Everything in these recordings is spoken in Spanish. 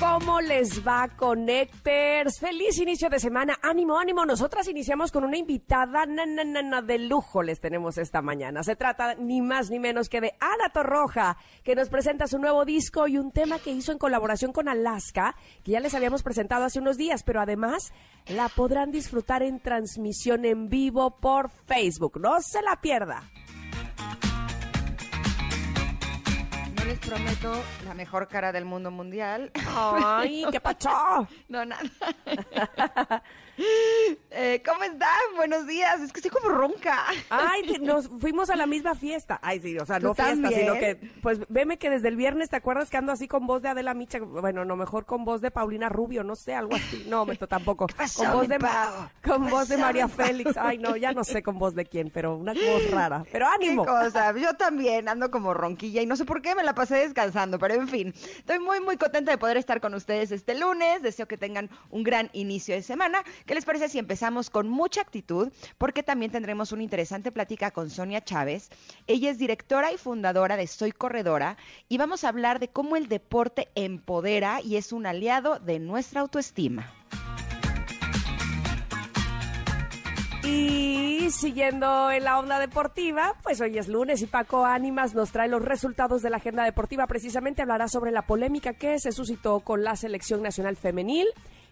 ¿Cómo les va, Connectors? Feliz inicio de semana. Ánimo, ánimo. Nosotras iniciamos con una invitada de lujo les tenemos esta mañana. Se trata ni más ni menos que de Ana Torroja, que nos presenta su nuevo disco y un tema que hizo en colaboración con Alaska, que ya les habíamos presentado hace unos días, pero además la podrán disfrutar en transmisión en vivo por Facebook. No se la pierda. Les prometo la mejor cara del mundo mundial. ¡Ay, qué pacho! No, nada. Eh, ¿Cómo estás? Buenos días. Es que estoy como ronca. Ay, nos fuimos a la misma fiesta. Ay, sí, o sea, no fiesta, sino que, pues, veme que desde el viernes, ¿te acuerdas que ando así con voz de Adela Micha? Bueno, no, mejor con voz de Paulina Rubio, no sé, algo así. No, me tampoco. con voz de, con voz de María Félix. Ay, no, ya no sé con voz de quién, pero una voz rara. Pero ánimo. Qué cosa. Yo también ando como ronquilla y no sé por qué me la pasé descansando, pero en fin, estoy muy, muy contenta de poder estar con ustedes este lunes. Deseo que tengan un gran inicio de semana. ¿Qué les parece si empezamos con mucha actitud? Porque también tendremos una interesante plática con Sonia Chávez. Ella es directora y fundadora de Soy Corredora y vamos a hablar de cómo el deporte empodera y es un aliado de nuestra autoestima. Y siguiendo en la onda deportiva, pues hoy es lunes y Paco Ánimas nos trae los resultados de la agenda deportiva. Precisamente hablará sobre la polémica que se suscitó con la selección nacional femenil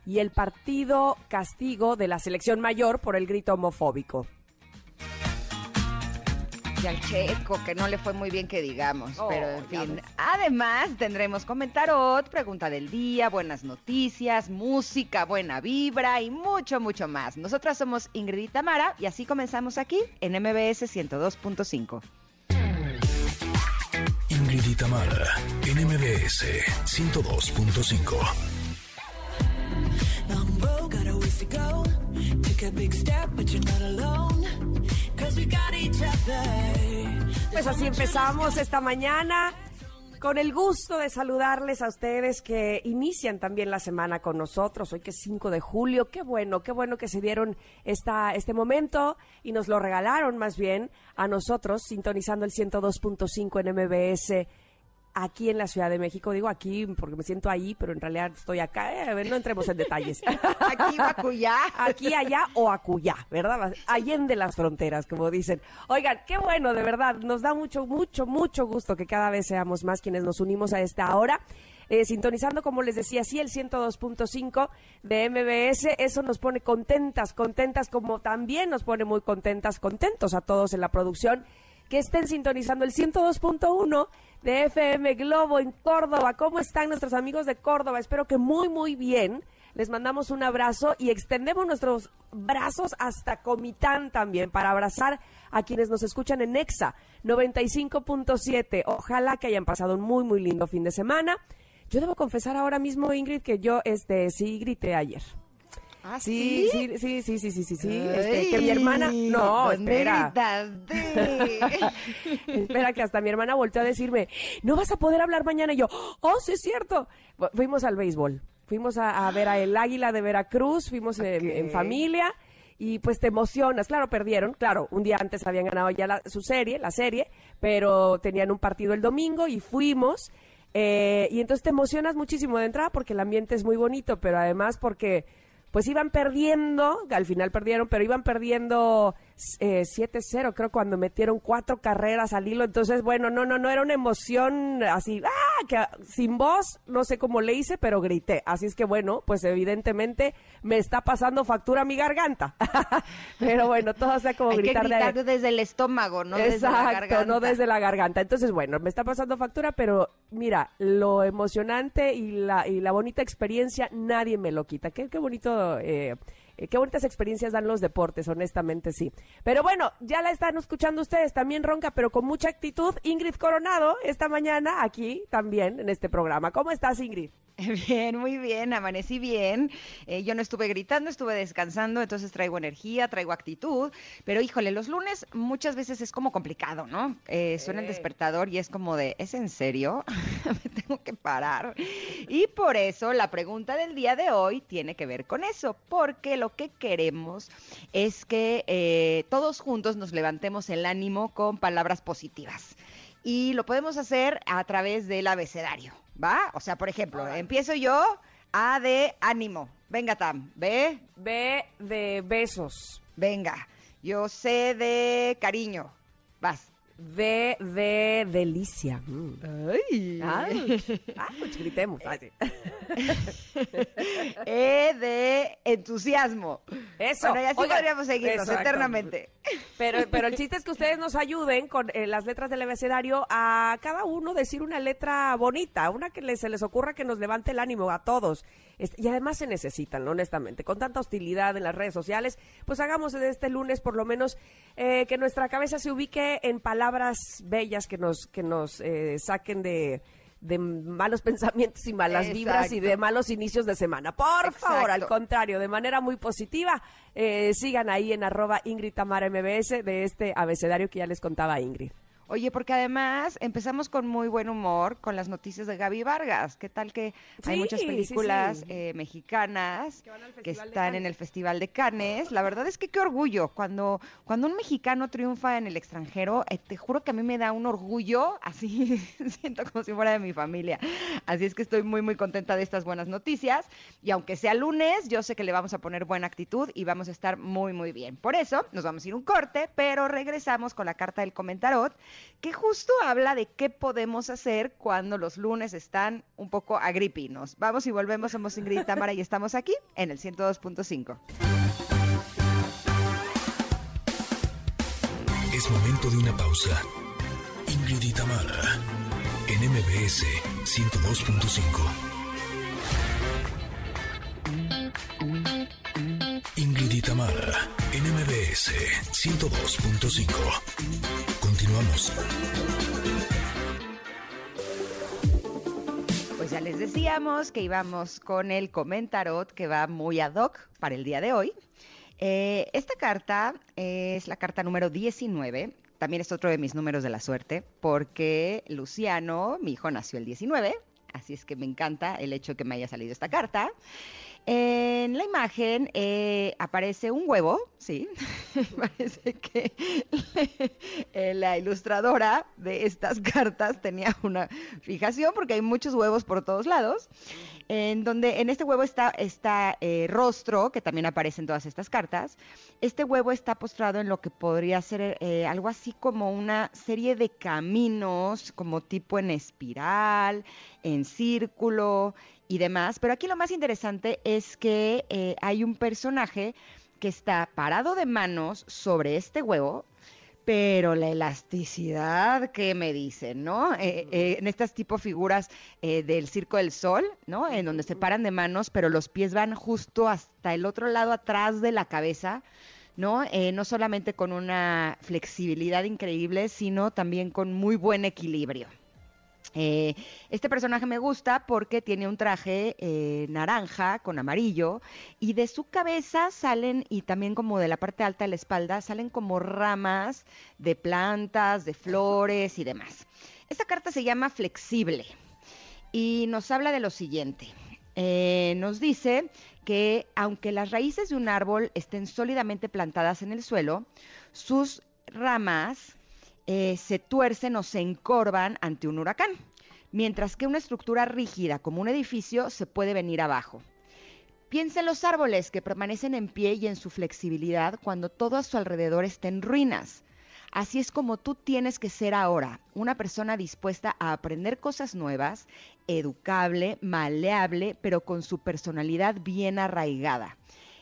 y el partido castigo de la selección mayor por el grito homofóbico y al Checo, que no le fue muy bien que digamos, pero en fin. Además, tendremos comentarot, pregunta del día, buenas noticias, música, buena vibra y mucho, mucho más. Nosotras somos Ingrid y Tamara y así comenzamos aquí en MBS 102.5. Ingrid y Tamara, en MBS 102.5. Pues así empezamos esta mañana con el gusto de saludarles a ustedes que inician también la semana con nosotros, hoy que es 5 de julio, qué bueno, qué bueno que se dieron esta, este momento y nos lo regalaron más bien a nosotros, sintonizando el 102.5 en MBS aquí en la Ciudad de México. Digo aquí porque me siento ahí, pero en realidad estoy acá. Eh, a ver, no entremos en detalles. aquí acullá. Aquí, allá o acullá, ¿verdad? Allende las fronteras, como dicen. Oigan, qué bueno, de verdad. Nos da mucho, mucho, mucho gusto que cada vez seamos más quienes nos unimos a esta hora. Eh, sintonizando, como les decía, sí, el 102.5 de MBS. Eso nos pone contentas, contentas, como también nos pone muy contentas, contentos a todos en la producción que estén sintonizando el 102.1 de FM Globo en Córdoba. ¿Cómo están nuestros amigos de Córdoba? Espero que muy, muy bien. Les mandamos un abrazo y extendemos nuestros brazos hasta Comitán también para abrazar a quienes nos escuchan en Nexa 95.7. Ojalá que hayan pasado un muy, muy lindo fin de semana. Yo debo confesar ahora mismo, Ingrid, que yo este, sí grité ayer. ¿Ah, sí? Sí, sí, sí, sí, sí, sí, sí. Este, que mi hermana. No, espera. espera, que hasta mi hermana volteó a decirme, no vas a poder hablar mañana. Y yo, oh, sí es cierto. Fuimos al béisbol. Fuimos a, ver a el Águila de Veracruz, fuimos en, familia y pues te emocionas. Claro, perdieron. Claro, un día antes habían ganado ya su serie, la serie, pero tenían un partido el domingo y fuimos. Eh, y entonces te emocionas muchísimo de entrada porque el ambiente es muy bonito, pero además porque pues iban perdiendo, al final perdieron, pero iban perdiendo eh, 7-0, creo, cuando metieron cuatro carreras al hilo. Entonces, bueno, no, no, no era una emoción así, ¡ah! que sin voz, no sé cómo le hice, pero grité. Así es que, bueno, pues evidentemente me está pasando factura a mi garganta. pero bueno, todo sea como Hay gritar, que gritar desde el estómago, no desde la garganta. no desde la garganta. Entonces, bueno, me está pasando factura, pero mira, lo emocionante y la, y la bonita experiencia, nadie me lo quita. Qué, qué bonito. Eh, eh, qué bonitas experiencias dan los deportes, honestamente sí. Pero bueno, ya la están escuchando ustedes, también ronca, pero con mucha actitud. Ingrid Coronado, esta mañana aquí también en este programa. ¿Cómo estás, Ingrid? Bien, muy bien, amanecí bien. Eh, yo no estuve gritando, estuve descansando, entonces traigo energía, traigo actitud. Pero híjole, los lunes muchas veces es como complicado, ¿no? Eh, suena el despertador y es como de, ¿es en serio? Tengo que parar. Y por eso la pregunta del día de hoy tiene que ver con eso, porque lo que queremos es que eh, todos juntos nos levantemos el ánimo con palabras positivas. Y lo podemos hacer a través del abecedario. ¿Va? O sea, por ejemplo, empiezo yo, A de ánimo. Venga, Tam. B. B de besos. Venga. Yo C de cariño. Vas. D de delicia. Mm. Ay. gritemos. e de entusiasmo. Eso. Bueno, y así podríamos seguirnos eternamente. Pero, pero el chiste es que ustedes nos ayuden con eh, las letras del abecedario a cada uno decir una letra bonita, una que se les ocurra que nos levante el ánimo a todos. y además se necesitan, honestamente. Con tanta hostilidad en las redes sociales, pues hagamos de este lunes por lo menos eh, que nuestra cabeza se ubique en palabras bellas que nos, que nos eh, saquen de de malos pensamientos y malas vibras y de malos inicios de semana. Por favor, al contrario, de manera muy positiva, eh, sigan ahí en arroba Ingrid Tamara MBS de este abecedario que ya les contaba Ingrid. Oye, porque además empezamos con muy buen humor con las noticias de Gaby Vargas. ¿Qué tal que hay muchas películas eh, mexicanas que, están en el Festival de Cannes? La verdad es que qué orgullo. Cuando, cuando un mexicano triunfa en el extranjero, eh, te juro que a mí me da un orgullo, así siento como si fuera de mi familia. Así es que estoy muy, muy contenta de estas buenas noticias. Y aunque sea lunes, yo sé que le vamos a poner buena actitud y vamos a estar muy, muy bien. Por eso nos vamos a ir un corte, pero regresamos con la carta del comentarot que justo habla de qué podemos hacer cuando los lunes están un poco agripinos. Vamos y volvemos, somos Ingrid y Tamara y estamos aquí en el 102.5. Es momento de una pausa. Ingrid Tamara en MBS 102.5. Ingrid y Tamara en MBS 102.5. Continuamos. Pues ya les decíamos que íbamos con el comentarot que va muy ad hoc para el día de hoy. Eh, esta carta es la carta número 19. También es otro de mis números de la suerte, porque Luciano, mi hijo, nació el 19. Así es que me encanta el hecho de que me haya salido esta carta. En la imagen eh, aparece un huevo, sí, parece que eh, la ilustradora de estas cartas tenía una fijación porque hay muchos huevos por todos lados, en donde en este huevo está, está eh, rostro, que también aparece en todas estas cartas. Este huevo está postrado en lo que podría ser algo así como una serie de caminos, como tipo en espiral, en círculo y demás. Pero aquí lo más interesante es que eh, hay un personaje que está parado de manos sobre este huevo, pero la elasticidad que me dicen, ¿no? Eh, eh, en estas tipo figuras del Circo del Sol, ¿no? En donde se paran de manos, pero los pies van justo hasta el otro lado atrás de la cabeza. ¿no? no solamente con una flexibilidad increíble, sino también con muy buen equilibrio. Eh, este personaje me gusta porque tiene un traje eh, naranja con amarillo y de su cabeza salen, y también como de la parte alta de la espalda, salen como ramas de plantas, de flores y demás. Esta carta se llama Flexible y nos habla de lo siguiente. Eh, nos dice que aunque las raíces de un árbol estén sólidamente plantadas en el suelo, sus ramas eh, se tuercen o se encorvan ante un huracán, mientras que una estructura rígida como un edificio se puede venir abajo. Piensa en los árboles que permanecen en pie y en su flexibilidad cuando todo a su alrededor está en ruinas. Así es como tú tienes que ser ahora, una persona dispuesta a aprender cosas nuevas, educable, maleable, pero con su personalidad bien arraigada.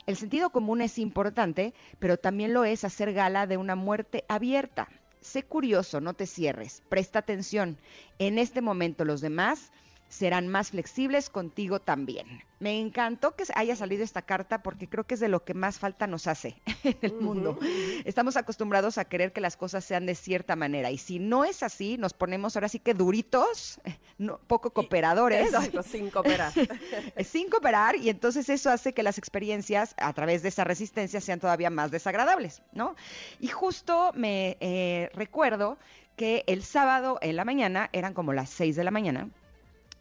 El sentido común es importante, pero también lo es hacer gala de una muerte abierta, sé curioso, no te cierres, presta atención. En este momento los demás serán más flexibles contigo también. Me encantó que haya salido esta carta porque creo que es de lo que más falta nos hace en el mundo. Estamos acostumbrados a querer que las cosas sean de cierta manera y si no es así, nos ponemos ahora sí que duritos, no, poco cooperadores. Exacto, sin cooperar. sin cooperar y entonces eso hace que las experiencias a través de esa resistencia sean todavía más desagradables, ¿no? Y justo me eh, recuerdo que el sábado en la mañana, eran como las 6 de la mañana,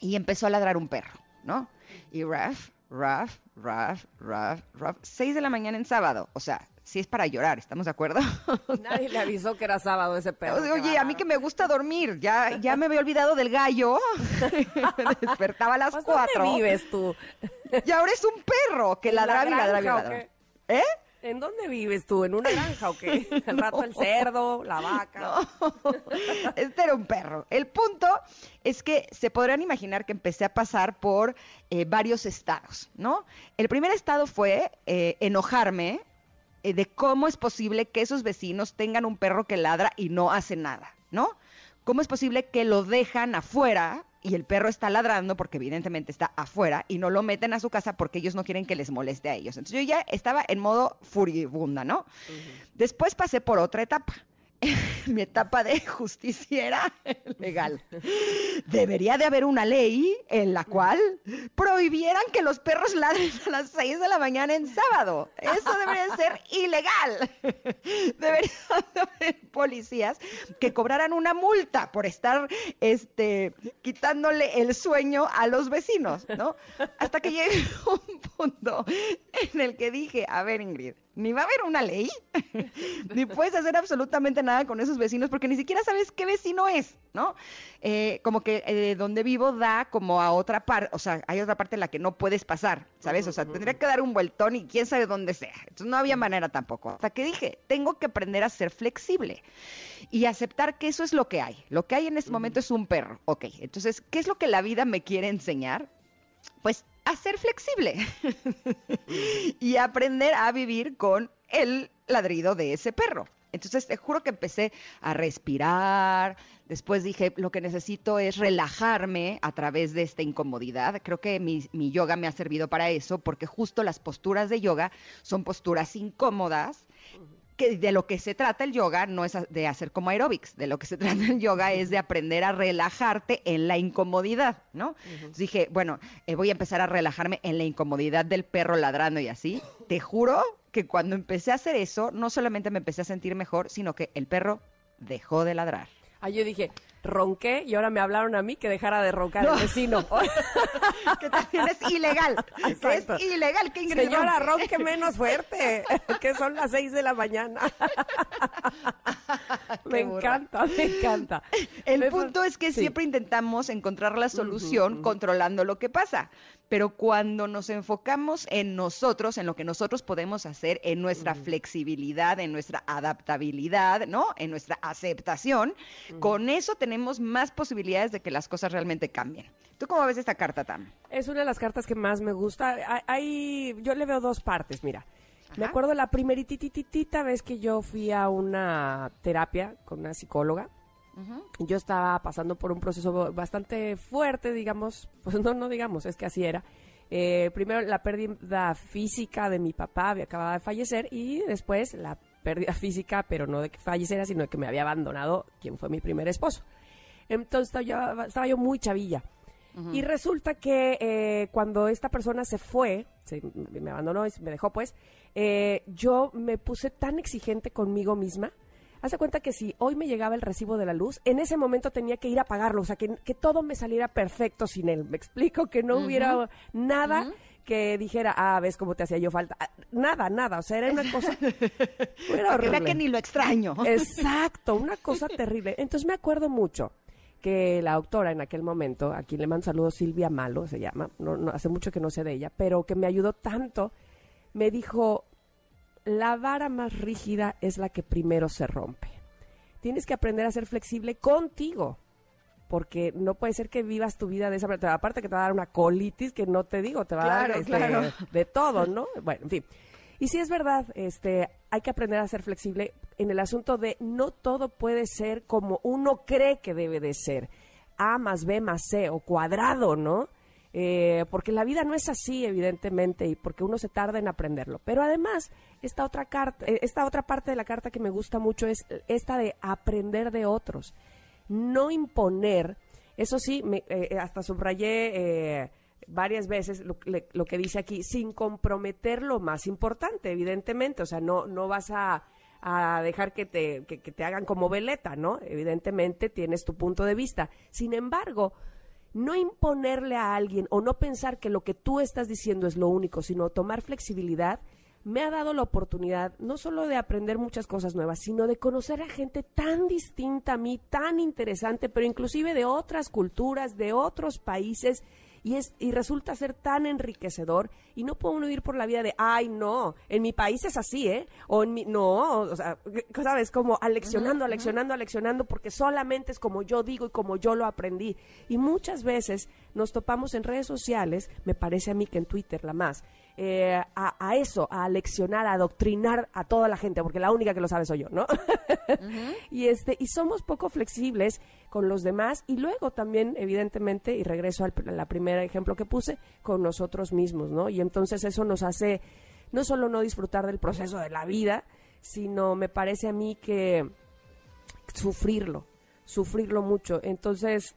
y empezó a ladrar un perro, ¿no? Y Raf, Raf, Raf, Raf, Raf, 6 de la mañana en sábado, o sea, si es para llorar, ¿estamos de acuerdo? Nadie le avisó que era sábado ese perro. Oye, a mí que me gusta dormir, ya, ya me había olvidado del gallo, me despertaba a las pues, cuatro. ¿Dónde vives tú? Y ahora es un perro que ladraba y ladraba y ladraba. ¿Eh? ¿En dónde vives tú? ¿En una granja o qué? El rato el cerdo, la vaca. Este era un perro. El punto es que se podrán imaginar que empecé a pasar por eh, varios estados, ¿no? El primer estado fue eh, enojarme eh, de cómo es posible que esos vecinos tengan un perro que ladra y no hace nada, ¿no? ¿Cómo es posible que lo dejan afuera y el perro está ladrando porque evidentemente está afuera y no lo meten a su casa porque ellos no quieren que les moleste a ellos? Entonces yo ya estaba en modo furibunda, ¿no? Después pasé por otra etapa mi etapa de justiciera legal. Debería de haber una ley en la cual prohibieran que los perros ladren a las 6 de la mañana en sábado. Eso debería ser ilegal. Debería haber policías que cobraran una multa por estar este, quitándole el sueño a los vecinos, ¿no? Hasta que llegué a un punto en el que dije, a ver Ingrid, ni va a haber una ley, ni puedes hacer absolutamente nada con esos vecinos porque ni siquiera sabes qué vecino es, ¿no? Eh, como que eh, donde vivo da como a otra parte, o sea, hay otra parte en la que no puedes pasar, ¿sabes? O sea, tendría que dar un vueltón y quién sabe dónde sea. Entonces no había manera tampoco. Hasta que dije, tengo que aprender a ser flexible y aceptar que eso es lo que hay. Lo que hay en este momento es un perro. Ok, entonces, ¿qué es lo que la vida me quiere enseñar? Pues a ser flexible y aprender a vivir con el ladrido de ese perro. Entonces te juro que empecé a respirar, después dije, lo que necesito es relajarme a través de esta incomodidad. Creo que mi, mi, yoga me ha servido para eso, porque justo las posturas de yoga son posturas incómodas que de lo que se trata el yoga no es de hacer como aeróbics, de lo que se trata el yoga es de aprender a relajarte en la incomodidad, ¿no? dije, bueno, eh, voy a empezar a relajarme en la incomodidad del perro ladrando y así. Te juro que cuando empecé a hacer eso, no solamente me empecé a sentir mejor, sino que el perro dejó de ladrar. Ah, yo dije, ronqué y ahora me hablaron a mí que dejara de roncar el vecino. que también es ilegal. Es ilegal que Ingrid Señora, ronque menos fuerte, que son las seis de la mañana. me encanta, me encanta. El punto es que siempre intentamos encontrar la solución controlando lo que pasa pero cuando nos enfocamos en nosotros, en lo que nosotros podemos hacer, en nuestra flexibilidad, en nuestra adaptabilidad, ¿no? En nuestra aceptación, con eso tenemos más posibilidades de que las cosas realmente cambien. ¿Tú cómo ves esta carta, Tam? Es una de las cartas que más me gusta. Hay, yo le veo dos partes, mira. Me acuerdo la primeritititita vez que yo fui a una terapia con una psicóloga yo estaba pasando por un proceso bastante fuerte, digamos, pues no, no digamos, es que así era. Eh, primero la pérdida física de mi papá, había acabado de fallecer, y después la pérdida física, pero no de que falleciera, sino de que me había abandonado quien fue mi primer esposo. Entonces estaba yo, estaba yo muy chavilla. Y resulta que eh, cuando esta persona se fue, se, me abandonó y me dejó, pues, eh, yo me puse tan exigente conmigo misma Hace cuenta que si hoy me llegaba el recibo de la luz, en ese momento tenía que ir a pagarlo, o sea, que, todo me saliera perfecto sin él. Me explico, que no hubiera nada. que dijera, ah, ves cómo te hacía yo falta. Ah, nada, nada, o sea, era una cosa... Era horrible. que ni lo extraño. Exacto, una cosa terrible. Entonces me acuerdo mucho que la autora en aquel momento, a quien le mando saludos, Silvia Malo se llama, no, hace mucho que no sé de ella, pero que me ayudó tanto, me dijo, la vara más rígida es la que primero se rompe. Tienes que aprender a ser flexible contigo, porque no puede ser que vivas tu vida de esa manera. Aparte que te va a dar una colitis, que no te digo, te va a dar este, de todo, ¿no? Bueno, en fin. Y si es verdad, este, hay que aprender a ser flexible en el asunto de no todo puede ser como uno cree que debe de ser. A más B más C o cuadrado, ¿no? Eh, porque la vida no es así, evidentemente, y porque uno se tarda en aprenderlo. Pero además, esta otra, carta, eh, esta otra parte de la carta que me gusta mucho es esta de aprender de otros. No imponer Eso sí, me, eh, hasta subrayé eh, varias veces lo, que dice aquí, sin comprometer lo más importante, evidentemente. O sea, no, no vas a, a dejar que te, que, que te hagan como veleta, ¿no? Evidentemente tienes tu punto de vista. Sin embargo, no imponerle a alguien o no pensar que lo que tú estás diciendo es lo único, sino tomar flexibilidad, me ha dado la oportunidad no solo de aprender muchas cosas nuevas, sino de conocer a gente tan distinta a mí, tan interesante, pero inclusive de otras culturas, de otros países. Y, es, y resulta ser tan enriquecedor y no puedo uno ir por la vida de, ay, no, en mi país es así, ¿eh? O en mi, no, o sea, ¿sabes? Como aleccionando, aleccionando, aleccionando, porque solamente es como yo digo y como yo lo aprendí. Y muchas veces nos topamos en redes sociales, me parece a mí que en Twitter la más, eh, a, a eso, a aleccionar, a adoctrinar a toda la gente, porque la única que lo sabe soy yo, ¿no? y este y somos poco flexibles con los demás y luego también evidentemente y regreso al la primer ejemplo que puse con nosotros mismos, ¿no? Y entonces eso nos hace no solo no disfrutar del proceso de la vida, sino me parece a mí que sufrirlo, sufrirlo mucho. Entonces,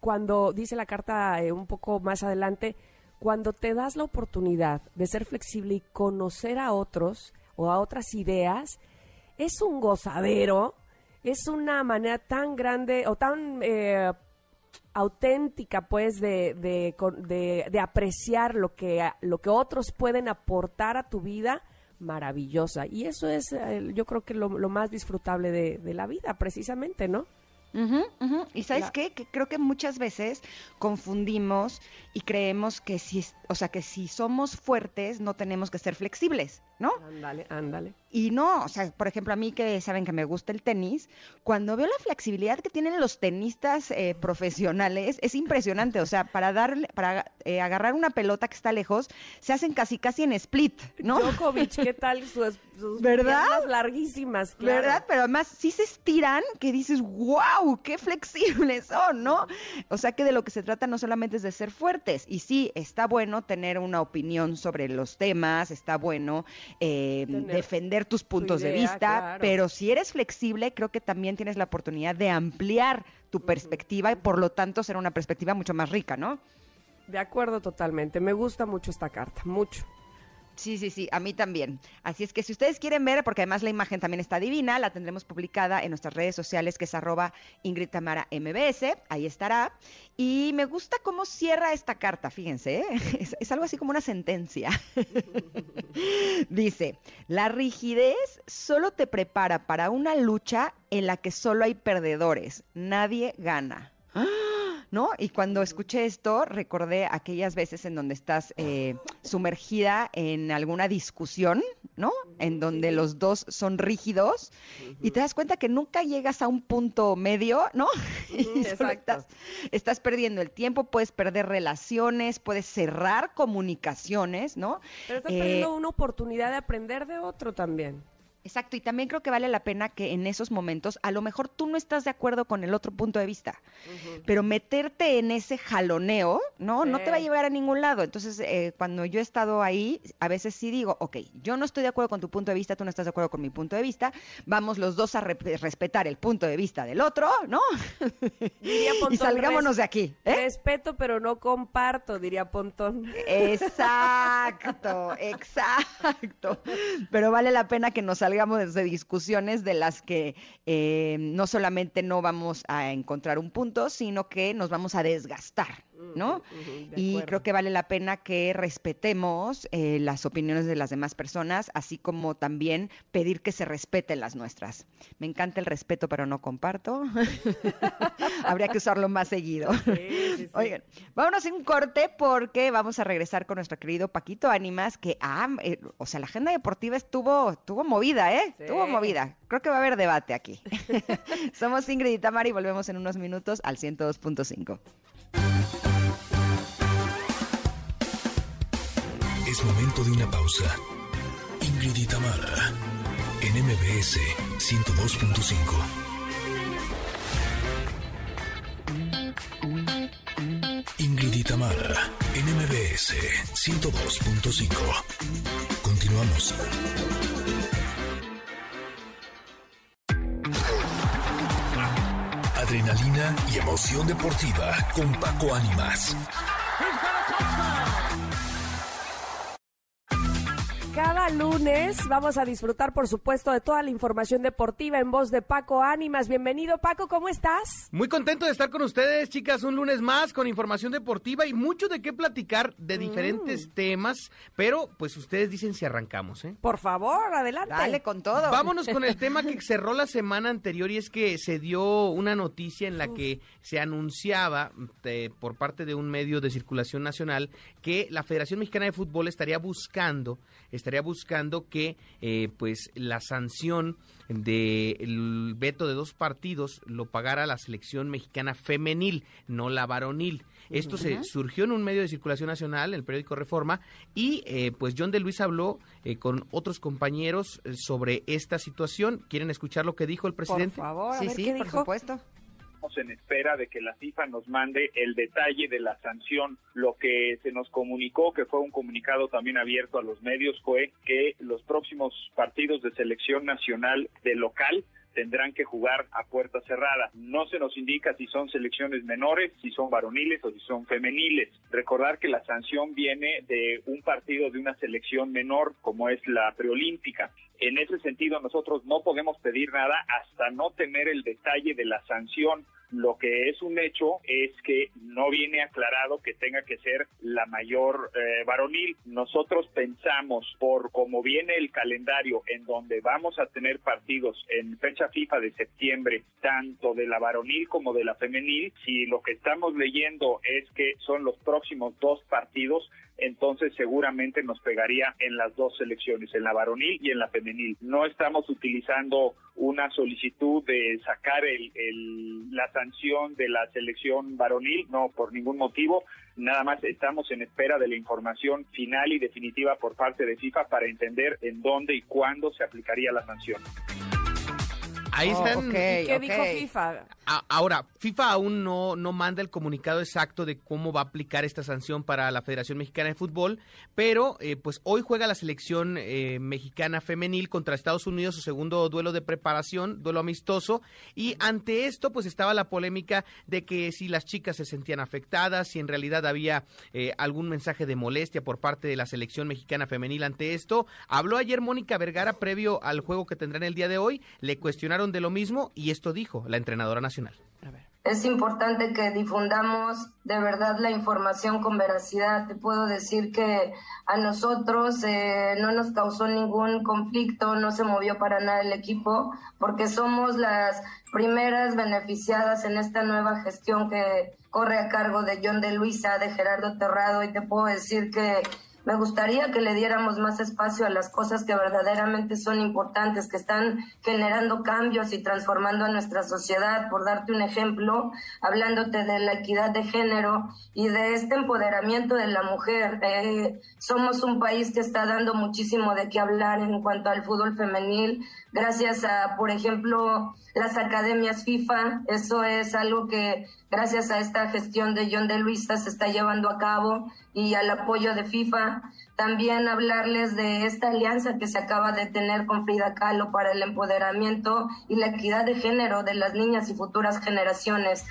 cuando dice la carta eh, un poco más adelante, cuando te das la oportunidad de ser flexible y conocer a otros o a otras ideas, es un gozadero, es una manera tan grande o tan eh, auténtica, pues, de, de, de- de apreciar lo que, lo que otros pueden aportar a tu vida, maravillosa. Y eso es, eh, yo creo que lo, lo más disfrutable de, de la vida, precisamente, ¿no? Y sabes La- qué? Que creo que muchas veces confundimos y creemos que si, o sea, que si somos fuertes no tenemos que ser flexibles, ¿no? Ándale, ándale. Y no, o sea, por ejemplo, a mí que saben que me gusta el tenis, cuando veo la flexibilidad que tienen los tenistas eh, profesionales, es impresionante. O sea, para darle, para eh, agarrar una pelota que está lejos, se hacen casi casi en split, ¿no? Djokovic, ¿qué tal sus, sus larguísimas? claro. ¿Verdad? Pero además sí se estiran que dices, wow, qué flexibles son, ¿no? O sea que de lo que se trata no solamente es de ser Y sí, está bueno tener una opinión sobre los temas, está bueno eh, defender tus puntos de vista, claro. pero si eres flexible, creo que también tienes la oportunidad de ampliar tu perspectiva y por lo tanto ser una perspectiva mucho más rica, ¿no? De acuerdo totalmente. Me gusta mucho esta carta, mucho. Sí, sí, sí, a mí también. Así es que si ustedes quieren ver, porque además la imagen también está divina, la tendremos publicada en nuestras redes sociales, que es arroba Ingrid Tamara MBS, ahí estará. Y me gusta cómo cierra esta carta, fíjense, ¿eh? es, es algo así como una sentencia. Dice, la rigidez solo te prepara para una lucha en la que solo hay perdedores, nadie gana. ¡Ah! ¿No? Y cuando escuché esto, recordé aquellas veces en donde estás eh, sumergida en alguna discusión, ¿no? En donde los dos son rígidos y te das cuenta que nunca llegas a un punto medio, ¿no? Y solo exacto. estás, estás perdiendo el tiempo, puedes perder relaciones, puedes cerrar comunicaciones, ¿no? Pero estás Eh, perdiendo una oportunidad de aprender de otro también. Exacto, y también creo que vale la pena que en esos momentos, a lo mejor tú no estás de acuerdo con el otro punto de vista, pero meterte en ese jaloneo, ¿no? No te va a llevar a ningún lado. Entonces, eh, cuando yo he estado ahí, a veces sí digo, ok, yo no estoy de acuerdo con tu punto de vista, tú no estás de acuerdo con mi punto de vista, vamos los dos a re- respetar el punto de vista del otro, ¿no? Diría Pontón, y salgámonos de aquí. ¿eh? Respeto, pero no comparto, diría Pontón. Exacto, exacto. Pero vale la pena que nos salgamos de discusiones de las que eh, no solamente no vamos a encontrar un punto, sino que nos vamos a desgastar, ¿no? Y creo que vale la pena que respetemos eh, las opiniones de las demás personas, así como también pedir que se respeten las nuestras. Me encanta el respeto, pero no comparto. Habría que usarlo más seguido. Sí, sí, sí. Oigan, vámonos en un corte porque vamos a regresar con nuestro querido Paquito Ánimas, que, ah, eh, o sea, la agenda deportiva estuvo, estuvo movida, ¿eh? Estuvo movida. Creo que va a haber debate aquí. Somos Ingrid y Tamara y volvemos en unos minutos al 102.5. Momento de una pausa. Ingrid y en MBS 102.5. Ingrid y en MBS 102.5. Continuamos. adrenalina y emoción deportiva con Paco Ánimas. Cada lunes vamos a disfrutar, por supuesto, de toda la información deportiva en voz de Paco Ánimas. Bienvenido, Paco, ¿cómo estás? Muy contento de estar con ustedes, chicas, un lunes más con información deportiva y mucho de qué platicar de diferentes temas, pero pues ustedes dicen si arrancamos, ¿eh? Por favor, adelante. Dale con todo. Vámonos con el tema que cerró la semana anterior y es que se dio una noticia en la que se anunciaba eh, por parte de un medio de circulación nacional que la Federación Mexicana de Fútbol estaría buscando, estaría buscando que eh, pues la sanción del veto de dos partidos lo pagara la selección mexicana femenil, no la varonil. Esto se surgió en un medio de circulación nacional, el periódico Reforma, y eh, pues John de Luis habló eh, con otros compañeros eh, sobre esta situación. ¿Quieren escuchar lo que dijo el presidente? Por favor, a Sí, ver sí, qué por dijo. supuesto. Estamos en espera de que la FIFA nos mande el detalle de la sanción. Lo que se nos comunicó, que fue un comunicado también abierto a los medios, fue que los próximos partidos de selección nacional de local tendrán que jugar a puerta cerrada. No se nos indica si son selecciones menores, si son varoniles o si son femeniles. Recordar que la sanción viene de un partido de una selección menor, como es la preolímpica. En ese sentido, nosotros no podemos pedir nada hasta no tener el detalle de la sanción. Lo que es un hecho es que no viene aclarado que tenga que ser la mayor eh, varonil. Nosotros pensamos, por cómo viene el calendario, en donde vamos a tener partidos en fecha FIFA de septiembre, tanto de la varonil como de la femenil, si lo que estamos leyendo es que son los próximos dos partidos, entonces seguramente nos pegaría en las dos selecciones, en la varonil y en la femenil. No estamos utilizando una solicitud de sacar el, la sanción de la selección varonil, no, por ningún motivo. Nada más estamos en espera de la información final y definitiva por parte de FIFA para entender en dónde y cuándo se aplicaría la sanción. Ahí Oh, están. ok. ¿Y qué dijo. FIFA? A- Ahora, FIFA aún no, no manda el comunicado exacto de cómo va a aplicar esta sanción para la Federación Mexicana de Fútbol, pero eh, pues hoy juega la selección eh, mexicana femenil contra Estados Unidos, su segundo duelo de preparación, duelo amistoso, y ante esto pues estaba la polémica de que si las chicas se sentían afectadas, si en realidad había eh, algún mensaje de molestia por parte de la selección mexicana femenil ante esto. Habló ayer Mónica Vergara previo al juego que tendrán el día de hoy, le cuestionaron de lo mismo y esto dijo la entrenadora nacional. A ver. Es importante que difundamos de verdad la información con veracidad. Te puedo decir que a nosotros eh, no nos causó ningún conflicto, no se movió para nada el equipo, porque somos las primeras beneficiadas en esta nueva gestión que corre a cargo de John de Luisa, de Gerardo Terrado, y te puedo decir que me gustaría que le diéramos más espacio a las cosas que verdaderamente son importantes, que están generando cambios y transformando a nuestra sociedad. Por darte un ejemplo, hablándote de la equidad de género y de este empoderamiento de la mujer. Eh, somos un país que está dando muchísimo de qué hablar en cuanto al fútbol femenil, gracias a, por ejemplo, las academias FIFA. Eso es algo que gracias a esta gestión de John de Luisa se está llevando a cabo y al apoyo de FIFA. También hablarles de esta alianza que se acaba de tener con Frida Kahlo para el empoderamiento y la equidad de género de las niñas y futuras generaciones.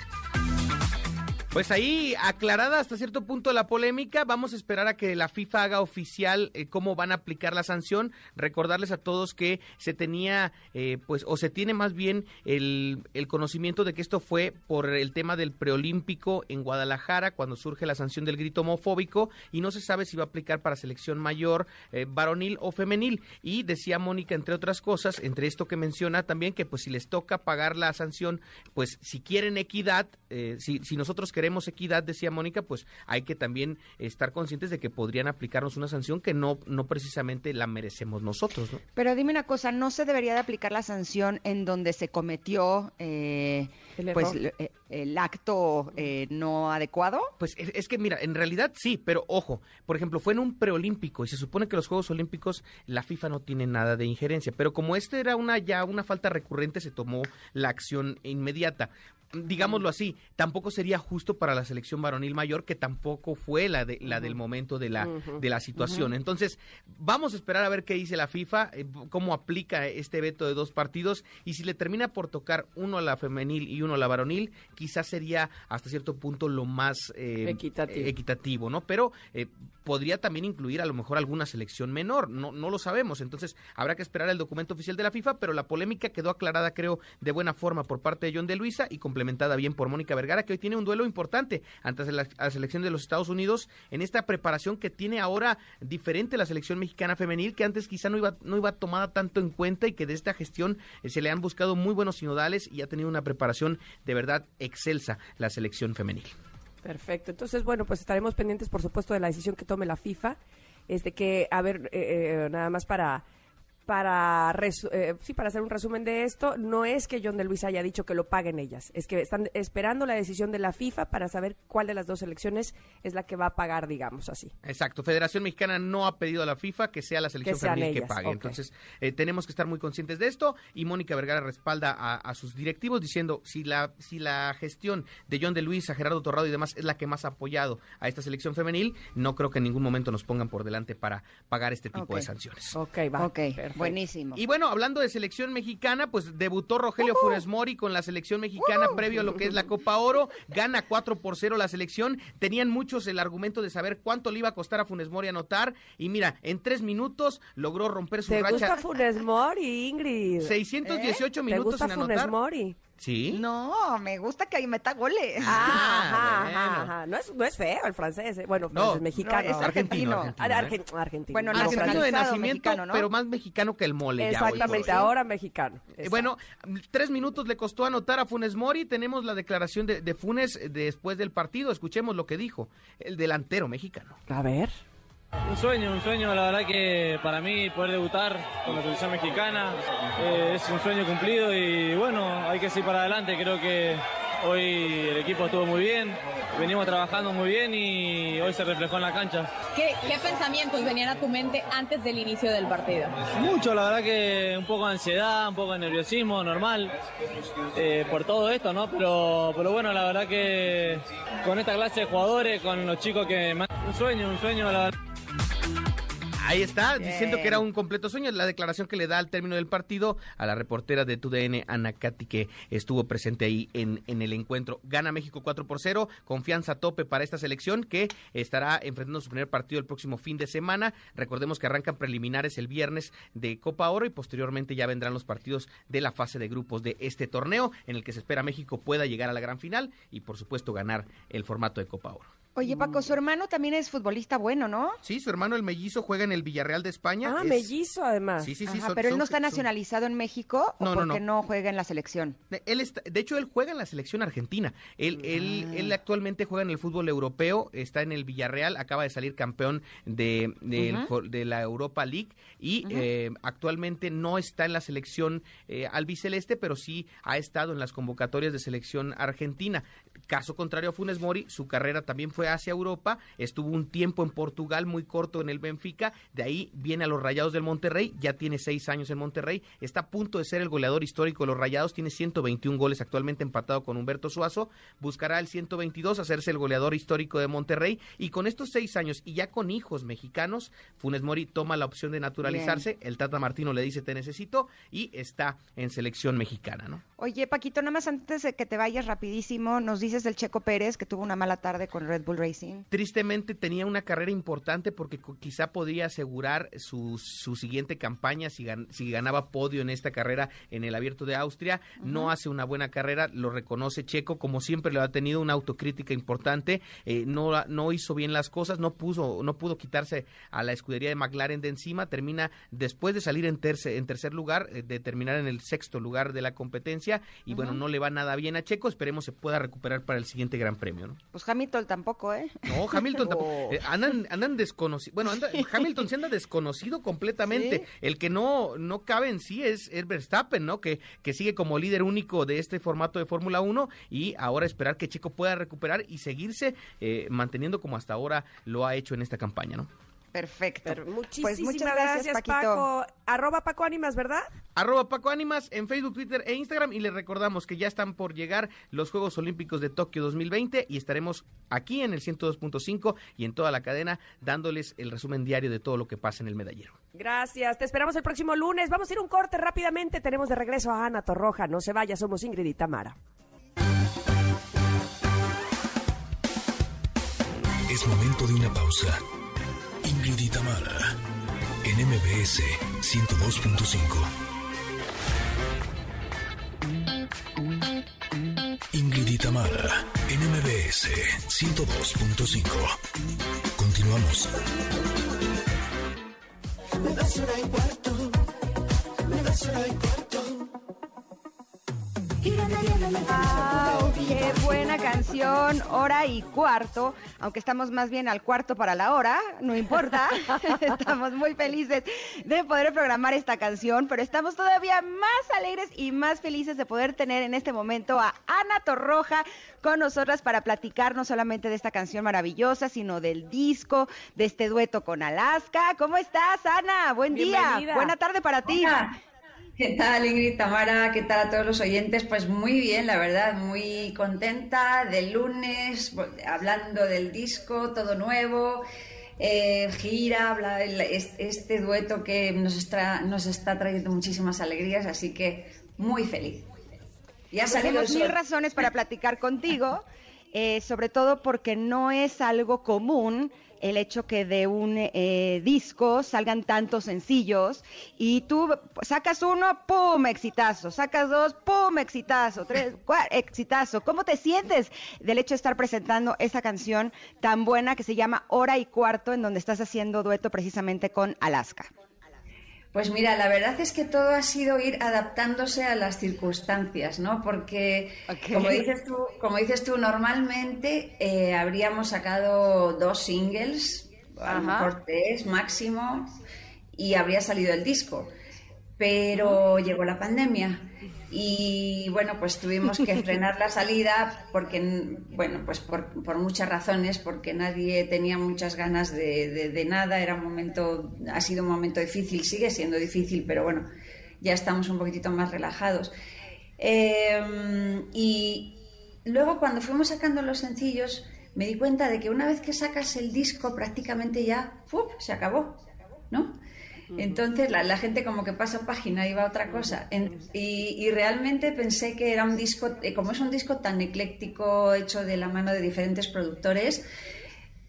Pues ahí aclarada hasta cierto punto la polémica, vamos a esperar a que la FIFA haga oficial eh, cómo van a aplicar la sanción. Recordarles a todos que se tenía, eh, pues, o se tiene más bien el, el conocimiento de que esto fue por el tema del preolímpico en Guadalajara, cuando surge la sanción del grito homofóbico, y no se sabe si va a aplicar para selección mayor, eh, varonil o femenil. Y decía Mónica, entre otras cosas, entre esto que menciona también, que pues si les toca pagar la sanción, pues si quieren equidad, eh, si, si nosotros queremos equidad, decía Mónica, pues hay que también estar conscientes de que podrían aplicarnos una sanción que no, no precisamente la merecemos nosotros, ¿no? Pero dime una cosa, ¿no se debería de aplicar la sanción en donde se cometió eh, El pues, eh, el acto eh, no adecuado? Pues es, es que mira, en realidad sí, pero ojo, por ejemplo, fue en un preolímpico y se supone que los Juegos Olímpicos la FIFA no tiene nada de injerencia, pero como este era una ya una falta recurrente se tomó la acción inmediata. Digámoslo así, tampoco sería justo para la selección varonil mayor, que tampoco fue la, de, la del momento de la, de la situación. Entonces, vamos a esperar a ver qué dice la FIFA, eh, cómo aplica este veto de dos partidos, y si le termina por tocar uno a la femenil y uno a la varonil, quizás sería hasta cierto punto lo más eh, equitativo. equitativo, ¿no? Pero eh, podría también incluir a lo mejor alguna selección menor, no, no lo sabemos. Entonces, habrá que esperar el documento oficial de la FIFA, pero la polémica quedó aclarada, creo, de buena forma por parte de John de Luisa y complementada bien por Mónica Vergara, que hoy tiene un duelo importante ante la, la, selección de los Estados Unidos en esta preparación que tiene ahora diferente la selección mexicana femenil, que antes quizá no iba, no iba tomada tanto en cuenta y que de esta gestión eh, se le han buscado muy buenos sinodales y ha tenido una preparación de verdad excelsa la selección femenil. Perfecto. Entonces, bueno, pues estaremos pendientes, por supuesto, de la decisión que tome la FIFA. Este que, a ver, eh, eh, nada más para para, eh, sí, para hacer un resumen de esto, no es que John de Luis haya dicho que lo paguen ellas, es que están esperando la decisión de la FIFA para saber cuál de las dos elecciones es la que va a pagar, digamos así. Exacto, Federación Mexicana no ha pedido a la FIFA que sea la selección Que sean femenil que pague, entonces eh, tenemos que estar muy conscientes de esto y Mónica Vergara respalda a, a sus directivos diciendo si la, si la gestión de John de Luis, a Gerardo Torrado y demás es la que más ha apoyado a esta selección femenil, no creo que en ningún momento nos pongan por delante para pagar este tipo de sanciones. Ok, va. Perfecto. Buenísimo. Y bueno, hablando de selección mexicana, pues debutó Rogelio Funes Mori con la selección mexicana previo a lo que es la Copa Oro. Gana 4 por 0 la selección. Tenían muchos el argumento de saber cuánto le iba a costar a Funes Mori anotar. Y mira, en tres minutos logró romper su ¿Te racha. gusta Funes Mori, Ingrid? 618 ¿Te minutos gusta sin Funes anotar. Mori? Sí. No, me gusta que ahí meta goles. Ah, ajá, bueno. ajá, ajá. No es, no es feo el francés, eh. bueno, No, es mexicano. no, es argentino. argentino. Ah, argentino. Bueno, No, Argentino de nacimiento, mexicano, ¿no? pero más mexicano que el mole. ya hoy por Exactamente, ahora mexicano. Eh, Exacto. Bueno, tres minutos le costó anotar a Funes Mori. Tenemos la declaración de, de Funes eh, después del partido. Escuchemos lo que dijo el delantero mexicano. A ver. Un sueño, un sueño, la verdad que para mí poder debutar con la selección mexicana eh, es un sueño cumplido y bueno, hay que seguir para adelante, creo que hoy el equipo estuvo muy bien, venimos trabajando muy bien y hoy se reflejó en la cancha. ¿Qué, qué pensamientos venían a tu mente antes del inicio del partido? Mucho, la verdad que un poco de ansiedad, un poco de nerviosismo, normal, eh, por todo esto, ¿no? Pero, pero bueno, la verdad que con esta clase de jugadores, con los chicos que... Un sueño, un sueño, la verdad. Ahí está, Bien. diciendo que era un completo sueño. La declaración que le da al término del partido a la reportera de TUDN, Ana Katy, que estuvo presente ahí en, en el encuentro. Gana México 4 por 0. Confianza tope para esta selección que estará enfrentando su primer partido el próximo fin de semana. Recordemos que arrancan preliminares el viernes de Copa Oro y posteriormente ya vendrán los partidos de la fase de grupos de este torneo en el que se espera México pueda llegar a la gran final y por supuesto ganar el formato de Copa Oro. Oye, Paco, su hermano también es futbolista bueno, ¿no? Sí, su hermano el mellizo juega en el Villarreal de España. Ah, Es- mellizo además. Sí, sí, sí. Ajá, son- pero él son- no está son- nacionalizado en México o No, no, porque no. no. juega en la selección. De- Él está- de hecho, él juega en la selección argentina. Él, él, Ah. él actualmente juega en el fútbol europeo, está en el Villarreal, acaba de salir campeón de, de la Europa League y eh, actualmente no está en la selección eh, albiceleste, pero sí ha estado en las convocatorias de selección argentina. Caso contrario a Funes Mori, su carrera también fue hacia Europa, estuvo un tiempo en Portugal, muy corto en el Benfica, de ahí viene a los Rayados del Monterrey, ya tiene seis años en Monterrey, está a punto de ser el goleador histórico de los Rayados, tiene 121 goles actualmente empatado con Humberto Suazo, buscará el 122, hacerse el goleador histórico de Monterrey, y con estos seis años y ya con hijos mexicanos, Funes Mori toma la opción de naturalizarse, el Tata Martino le dice te necesito, y está en selección mexicana, ¿no? Oye, Paquito, nada más antes de que te vayas rapidísimo, nos dices del Checo Pérez que tuvo una mala tarde con Red Bull Racing. tristemente tenía una carrera importante porque quizá podría asegurar su, su siguiente campaña si, gan- si ganaba podio en esta carrera en el Abierto de Austria. No hace una buena carrera, lo reconoce Checo, como siempre lo ha tenido una autocrítica importante. eh, no, no hizo bien las cosas, no, puso, no pudo quitarse a la escudería de McLaren de encima. Termina después de salir en, terce- en tercer lugar, eh, de terminar en el sexto lugar de la competencia. Y bueno, no le va nada bien a Checo. Esperemos se pueda recuperar para el siguiente Gran Premio. ¿no? Pues Hamilton tampoco, ¿eh? No, Hamilton tampoco. Eh, andan, andan desconocidos. Bueno, anda- Hamilton se anda desconocido completamente. Sí. El que no, no cabe en sí es, es Verstappen, ¿no? Que, que sigue como líder único de este formato de Fórmula 1 y ahora esperar que Checo pueda recuperar y seguirse eh, manteniendo como hasta ahora lo ha hecho en esta campaña, ¿no? Perfecto. Pero Pues muchísimas muchas gracias. Paco. Arroba Paco Ánimas, ¿verdad? Arroba Paco Ánimas en Facebook, Twitter e Instagram y les recordamos que ya están por llegar los Juegos Olímpicos de Tokio 2020 y estaremos aquí en el 102.5 y en toda la cadena dándoles el resumen diario de todo lo que pasa en el medallero. Gracias. Te esperamos el próximo lunes. Vamos a ir un corte rápidamente. Tenemos de regreso a Ana Torroja. No se vaya, somos Ingrid y Tamara. Es momento de una pausa. Ingrid y Tamara, en MBS 102.5. Ingrid y Tamara, MBS 102.5. Continuamos. Qué buena canción, hora y cuarto, aunque estamos más bien al cuarto para la hora, no importa, estamos muy felices de poder programar esta canción, pero estamos todavía más alegres y más felices de poder tener en este momento a Ana Torroja con nosotras para platicar no solamente de esta canción maravillosa, sino del disco, de este dueto con Alaska. ¿Cómo estás, Ana? Buen día, Bienvenida. buena tarde para ti. Hola. ¿Qué tal, Ingrid Tamara? ¿Qué tal a todos los oyentes? Pues muy bien, la verdad, muy contenta del lunes, hablando del disco, todo nuevo, eh, gira, es- este dueto que nos está, nos está trayendo muchísimas alegrías, así que muy feliz. Ya el Tenemos mil razones para platicar contigo, eh, sobre todo porque no es algo común el hecho que de un eh, disco salgan tantos sencillos y tú sacas uno, ¡pum! exitazo, sacas dos, ¡pum! exitazo, tres, cuatro, exitazo. ¿Cómo te sientes del hecho de estar presentando esa canción tan buena que se llama Hora y Cuarto, en donde estás haciendo dueto precisamente con Alaska? Pues mira, la verdad es que todo ha sido ir adaptándose a las circunstancias, ¿no? Porque, como dices tú, como dices tú, normalmente eh, habríamos sacado dos singles, a lo mejor tres máximo, y habría salido el disco. Pero llegó la pandemia y bueno, pues tuvimos que frenar la salida porque, bueno, pues por, por muchas razones, porque nadie tenía muchas ganas de, de- de nada, era un momento, ha sido un momento difícil, sigue siendo difícil, pero bueno, ya estamos un poquitito más relajados. Eh, y luego cuando fuimos sacando los sencillos, me di cuenta de que una vez que sacas el disco prácticamente ya, ¡fup! se acabó, ¿no? Entonces la, la gente como que pasa página y va a otra cosa. En- y, y realmente pensé que era un disco, eh, como es un disco tan ecléctico, hecho de la mano de diferentes productores,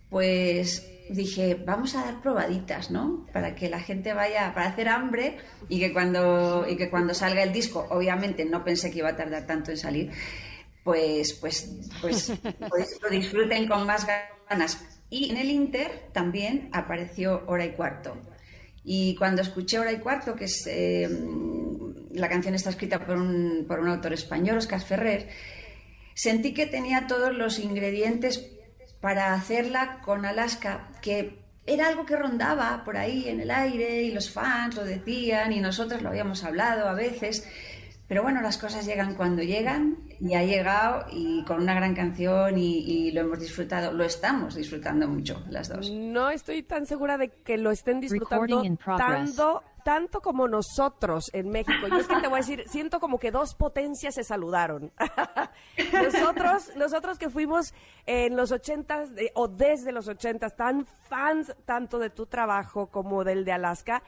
pues dije, vamos a dar probaditas, ¿no? Para que la gente vaya, para hacer hambre y que cuando, y que cuando salga el disco, obviamente no pensé que iba a tardar tanto en salir, pues, pues, pues, pues lo disfruten con más ganas. Y en el Inter también apareció Hora y Cuarto. Y cuando escuché Hora y Cuarto, que es eh, la canción está escrita por un, por un autor español, Oscar Ferrer, sentí que tenía todos los ingredientes para hacerla con Alaska, que era algo que rondaba por ahí en el aire y los fans lo decían y nosotros lo habíamos hablado a veces. Pero bueno, las cosas llegan cuando llegan y ha llegado y con una gran canción y, y lo hemos disfrutado, lo estamos disfrutando mucho las dos. No estoy tan segura de que lo estén disfrutando tanto, tanto como nosotros en México. Y es que te voy a decir, siento como que dos potencias se saludaron. nosotros, nosotros que fuimos en los ochentas de- o desde los ochentas tan fans tanto de tu trabajo como del de Alaska,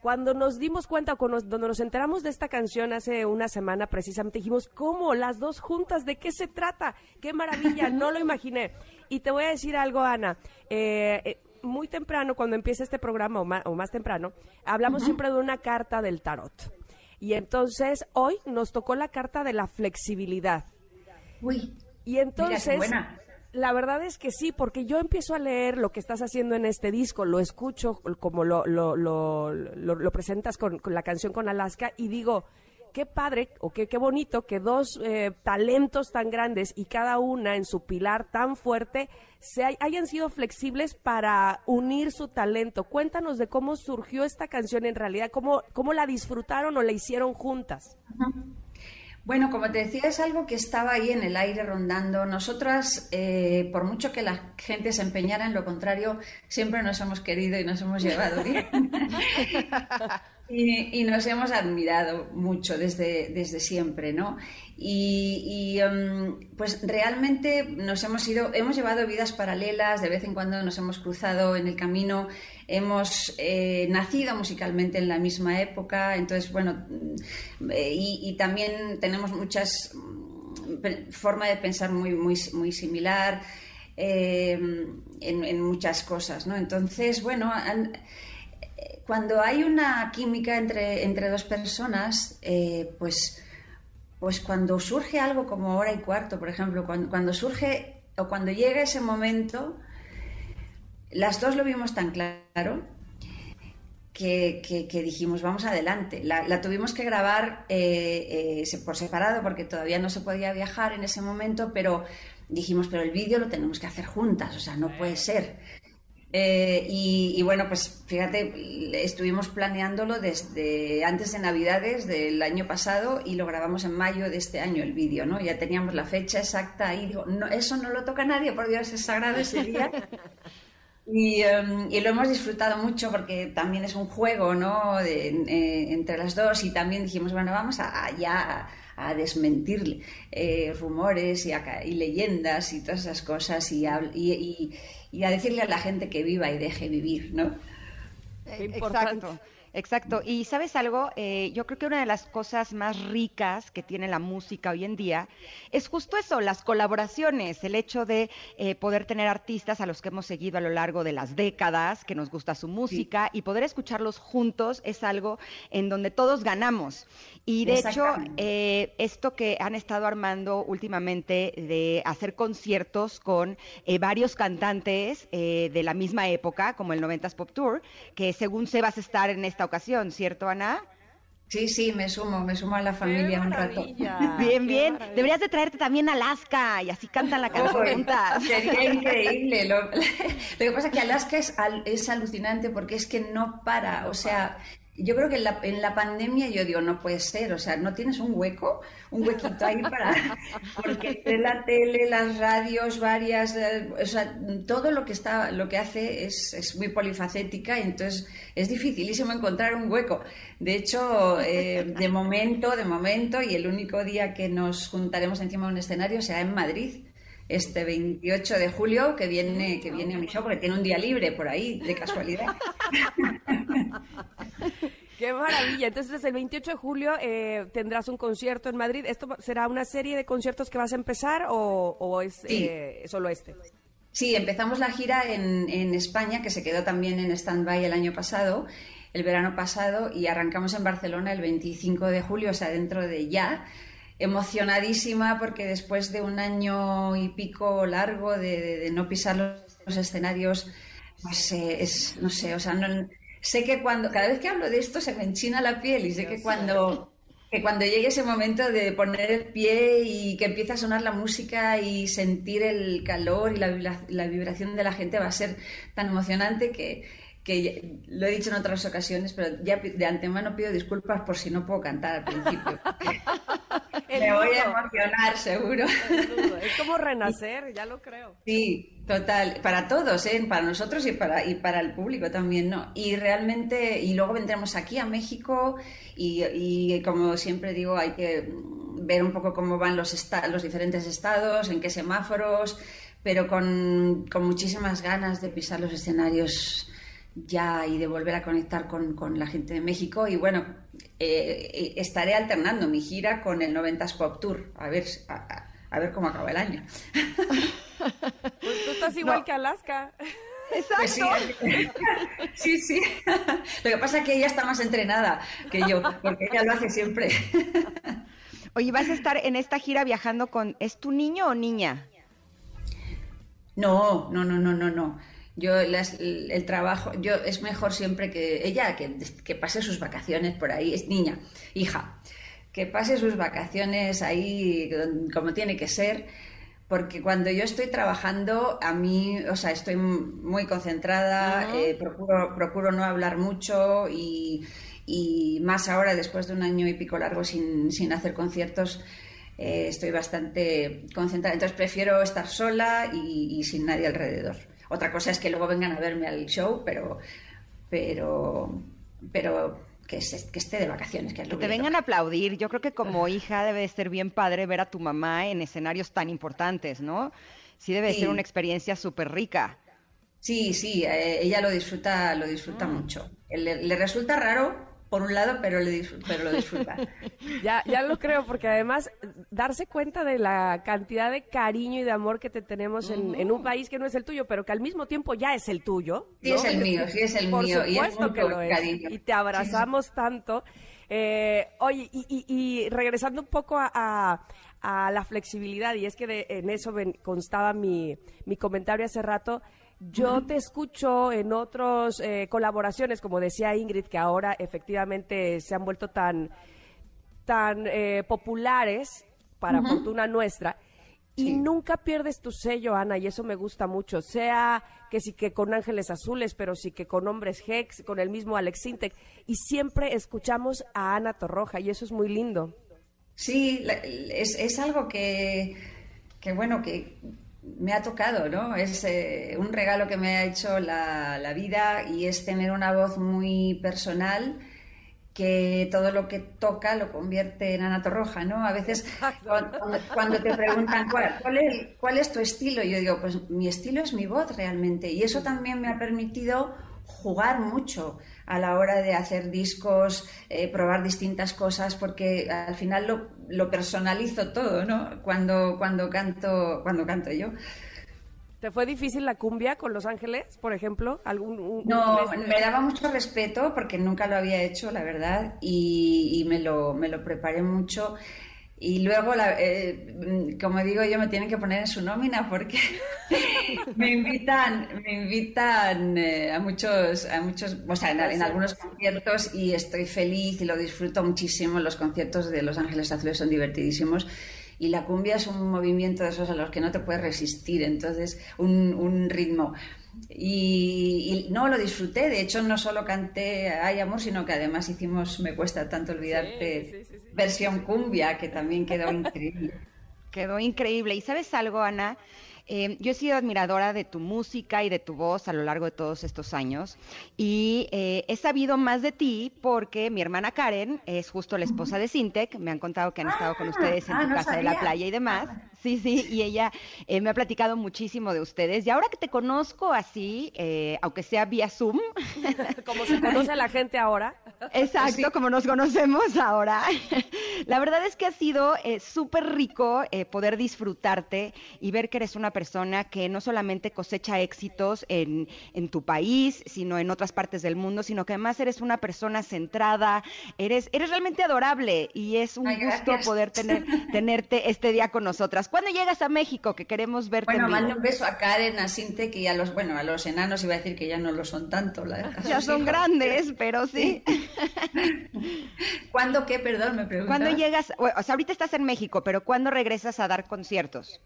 cuando nos dimos cuenta, o cuando nos, enteramos de esta canción hace una semana precisamente, dijimos, ¿cómo? Las dos juntas, ¿de qué se trata? ¡Qué maravilla! No lo imaginé. Y te voy a decir algo, Ana. Eh, eh, muy temprano, cuando empieza este programa, o más, o más temprano, hablamos siempre de una carta del tarot. Y entonces, hoy nos tocó la carta de la flexibilidad. Uy, Y mira entonces, qué buena. La verdad es que sí, porque yo empiezo a leer lo que estás haciendo en este disco, lo escucho como lo, lo, lo, presentas con, con la canción con Alaska y digo, qué padre o qué, qué bonito que dos eh, talentos tan grandes y cada una en su pilar tan fuerte se hay- hayan sido flexibles para unir su talento. Cuéntanos de cómo surgió esta canción en realidad, cómo, cómo la disfrutaron o la hicieron juntas. Bueno, como te decía, es algo que estaba ahí en el aire rondando. Nosotras, eh, por mucho que la gente se empeñara en lo contrario, siempre nos hemos querido y nos hemos llevado bien. y, nos hemos admirado mucho desde, desde siempre, ¿no? Y, em, pues realmente nos hemos ido, hemos llevado vidas paralelas, de vez en cuando nos hemos cruzado en el camino, hemos eh, nacido musicalmente en la misma época, entonces, bueno, mm, y, también tenemos muchas mm, forma de pensar muy, muy, muy similar em, en, muchas cosas, ¿no? Entonces, bueno, cuando hay una química entre, entre dos personas, eh, pues pues cuando surge algo como hora y cuarto, por ejemplo, cuando, surge o cuando llega ese momento, las dos lo vimos tan claro que, dijimos, vamos adelante. La, tuvimos que grabar eh, eh, por separado porque todavía no se podía viajar en ese momento, pero dijimos, pero el vídeo lo tenemos que hacer juntas, o sea, no puede ser. Eh, y, bueno, pues fíjate, estuvimos planeándolo desde antes de Navidades del año pasado y lo grabamos en mayo de este año el vídeo, ¿no? Ya teníamos la fecha exacta y digo, no, eso no lo toca nadie, por Dios, es sagrado ese día. Em, y, lo hemos disfrutado mucho porque también es un juego, ¿no? Eh, entre las dos y también dijimos, bueno, vamos a, ya a desmentir eh, rumores y, y, leyendas y todas esas cosas y, y y a decirle a la gente que viva y deje vivir, ¿no? Exacto. Exacto. Y sabes algo, eh, yo creo que una de las cosas más ricas que tiene la música hoy en día es justo eso, las colaboraciones, el hecho de eh, poder tener artistas a los que hemos seguido a lo largo de las décadas, que nos gusta su música y poder escucharlos juntos es algo en donde todos ganamos. Y de hecho, eh, esto que han estado armando últimamente de hacer conciertos con eh, varios cantantes eh, de la misma época, como el 90s Pop Tour, que según se vas a estar en esta ocasión, ¿cierto, Ana? Sí, sí, me sumo, me sumo a la familia un rato. Bien, bien. Deberías de traerte también Alaska y así cantan la canción juntas. Sería increíble. Lo, que pasa es que Alaska es, es alucinante porque es que no para. O sea, yo creo que en la, en la, pandemia yo digo, no puede ser, o sea, no tienes un hueco, un huequito ahí para, porque la tele, las radios, varias, eh, o sea, todo lo que está, lo que hace es, es muy polifacética y entonces es dificilísimo encontrar un hueco. De hecho, eh, de momento, de momento, y el único día que nos juntaremos encima de un escenario será en Madrid este 28 de julio que viene que viene a mi show porque tiene un día libre por ahí de casualidad Qué maravilla. Entonces, el 28 de julio eh, tendrás un concierto en Madrid. ¿Esto será una serie de conciertos que vas a empezar o, es eh, solo este? Sí, empezamos la gira en, en España, que se quedó también en stand-by el año pasado, el verano pasado, y arrancamos en Barcelona el 25 de julio, o sea, dentro de ya emocionadísima porque después de un año y pico largo de, no pisar los, escenarios, pues eh, es, no sé, o sea, no, sé que cuando, cada vez que hablo de esto se me enchina la piel y sé que cuando, que cuando llegue ese momento de poner el pie y que empiece a sonar la música y sentir el calor y la, la vibración de la gente va a ser tan emocionante que, que lo he dicho en otras ocasiones, pero ya de antemano pido disculpas por si no puedo cantar al principio. Me voy a emocionar, seguro. Es como renacer, ya lo creo. Sí, total. Para todos, ¿eh? para nosotros y para, y para el público también, ¿no? Y realmente, y luego vendremos aquí a México y, y como siempre digo, hay que ver un poco cómo van los, los diferentes estados, en qué semáforos, pero con, con muchísimas ganas de pisar los escenarios ya y de volver a conectar con, la gente de México. Y bueno, eh, eh, estaré alternando mi gira con el 90s Pop Tour, a ver, a, ver cómo acaba el año. Pues tú estás igual que Alaska. Pues sí. sí, Lo que pasa es que ella está más entrenada que yo, porque ella lo hace siempre. Oye, vas a estar en esta gira viajando con. ¿Es tu niño o niña? No, no, no, no, no, no. Yo el trabajo, yo es mejor siempre que ella que, que, pase sus vacaciones por ahí, es niña, hija, que pase sus vacaciones ahí como tiene que ser, porque cuando yo estoy trabajando, a mí, o sea, estoy muy concentrada, eh, procuro, procuro no hablar mucho y, y más ahora después de un año y pico largo sin, sin hacer conciertos. eh, estoy bastante concentrada, entonces prefiero estar sola y, y sin nadie alrededor. Otra cosa es que luego vengan a verme al show, pero, pero, pero que, se- que esté de vacaciones, que es lo Que te vengan a aplaudir. Yo creo que como hija debe de ser bien padre ver a tu mamá en escenarios tan importantes, ¿no? Sí debe Sí. ser una experiencia súper rica. Sí, sí, eh, ella lo disfruta, lo disfruta mucho. Le, le resulta raro, por un lado, pero, le disfr- pero lo disfruta. Ya, ya lo creo, porque además darse cuenta de la cantidad de cariño y de amor que te tenemos en, en un país que no es el tuyo, pero que al mismo tiempo ya es el tuyo. Sí, es el mío, sí, es el Por mío, y es supuesto que mutuo lo es. cariño. Y te abrazamos tanto. Eh, oye, y, y- y regresando un poco a, a- a la flexibilidad, y es que de- en eso ven- constaba mi, mi comentario hace rato. Yo te escucho en otras colaboraciones, como decía Ingrid, que ahora efectivamente se han vuelto tan, tan eh, populares, para fortuna nuestra, y nunca pierdes tu sello, Ana, y eso me gusta mucho. Sea que sí que con Ángeles Azules, pero sí que con Hombres Hex, con el mismo Alex Sintek, y siempre escuchamos a Ana Torroja, y eso es muy lindo. Sí, es, es algo que, que, bueno, que me ha tocado, ¿no? Es eh, un regalo que me ha hecho la, la vida y es tener una voz muy personal que todo lo que toca lo convierte en Ana Torroja, ¿no? A veces cuando, cuando te preguntan ¿cuál, cuál es, cuál es tu estilo, yo digo, pues mi estilo es mi voz realmente y eso también me ha permitido jugar mucho a la hora de hacer discos, eh, probar distintas cosas, porque al final lo, lo personalizo todo, ¿no? Cuando, cuando, canto, cuando canto yo. ¿Te fue difícil la cumbia con Los Ángeles, por ejemplo? ¿Algún, un- No, un- me daba mucho respeto porque nunca lo había hecho, la verdad, y, y me, lo, me lo preparé mucho. Y luego, la- eh, como digo yo, me tienen que poner en su nómina porque me invitan, me invitan eh, a muchos, a muchos, o sea, en, en algunos conciertos y estoy feliz y lo disfruto muchísimo. Los conciertos de Los Ángeles Azules son divertidísimos. Y la cumbia es un movimiento de esos a los que no te puedes resistir, entonces un, un ritmo. Y, y no, lo disfruté, de hecho no solo canté Ay Amor, sino que además hicimos Me cuesta tanto olvidarte sí, sí, sí. versión cumbia, que también quedó increíble. Quedó increíble. ¿Y sabes algo, Ana? Eh, yo he sido admiradora de tu música y de tu voz a lo largo de todos estos años y eh, he sabido más de ti porque mi hermana Karen es justo la esposa de Sintec. Me han contado que han estado con ustedes en ah, tu no casa de la sabía. playa y demás. Sí, sí, y ella eh, me ha platicado muchísimo de ustedes. Y ahora que te conozco así, eh, aunque sea vía Zoom, Como se conoce a la gente ahora. Exacto, como nos conocemos ahora. La verdad es que ha sido eh, súper rico eh, poder disfrutarte y ver que eres una persona que no solamente cosecha éxitos en, en tu país, sino en otras partes del mundo, sino que además eres una persona centrada, eres, eres realmente adorable y es un Ay, gusto gracias. poder tener, tenerte este día con nosotras. ¿Cuándo llegas a México? Que queremos verte Bueno, mando un beso a Karen, a Sinte, que a los, bueno, a los enanos iba a decir que ya no lo son tanto. la- Ya son hijos. grandes, pero sí. ¿Cuándo qué? Perdón, me preguntabas. ¿Cuándo llegas? O sea, ahorita estás en México, pero ¿cuándo regresas a dar conciertos?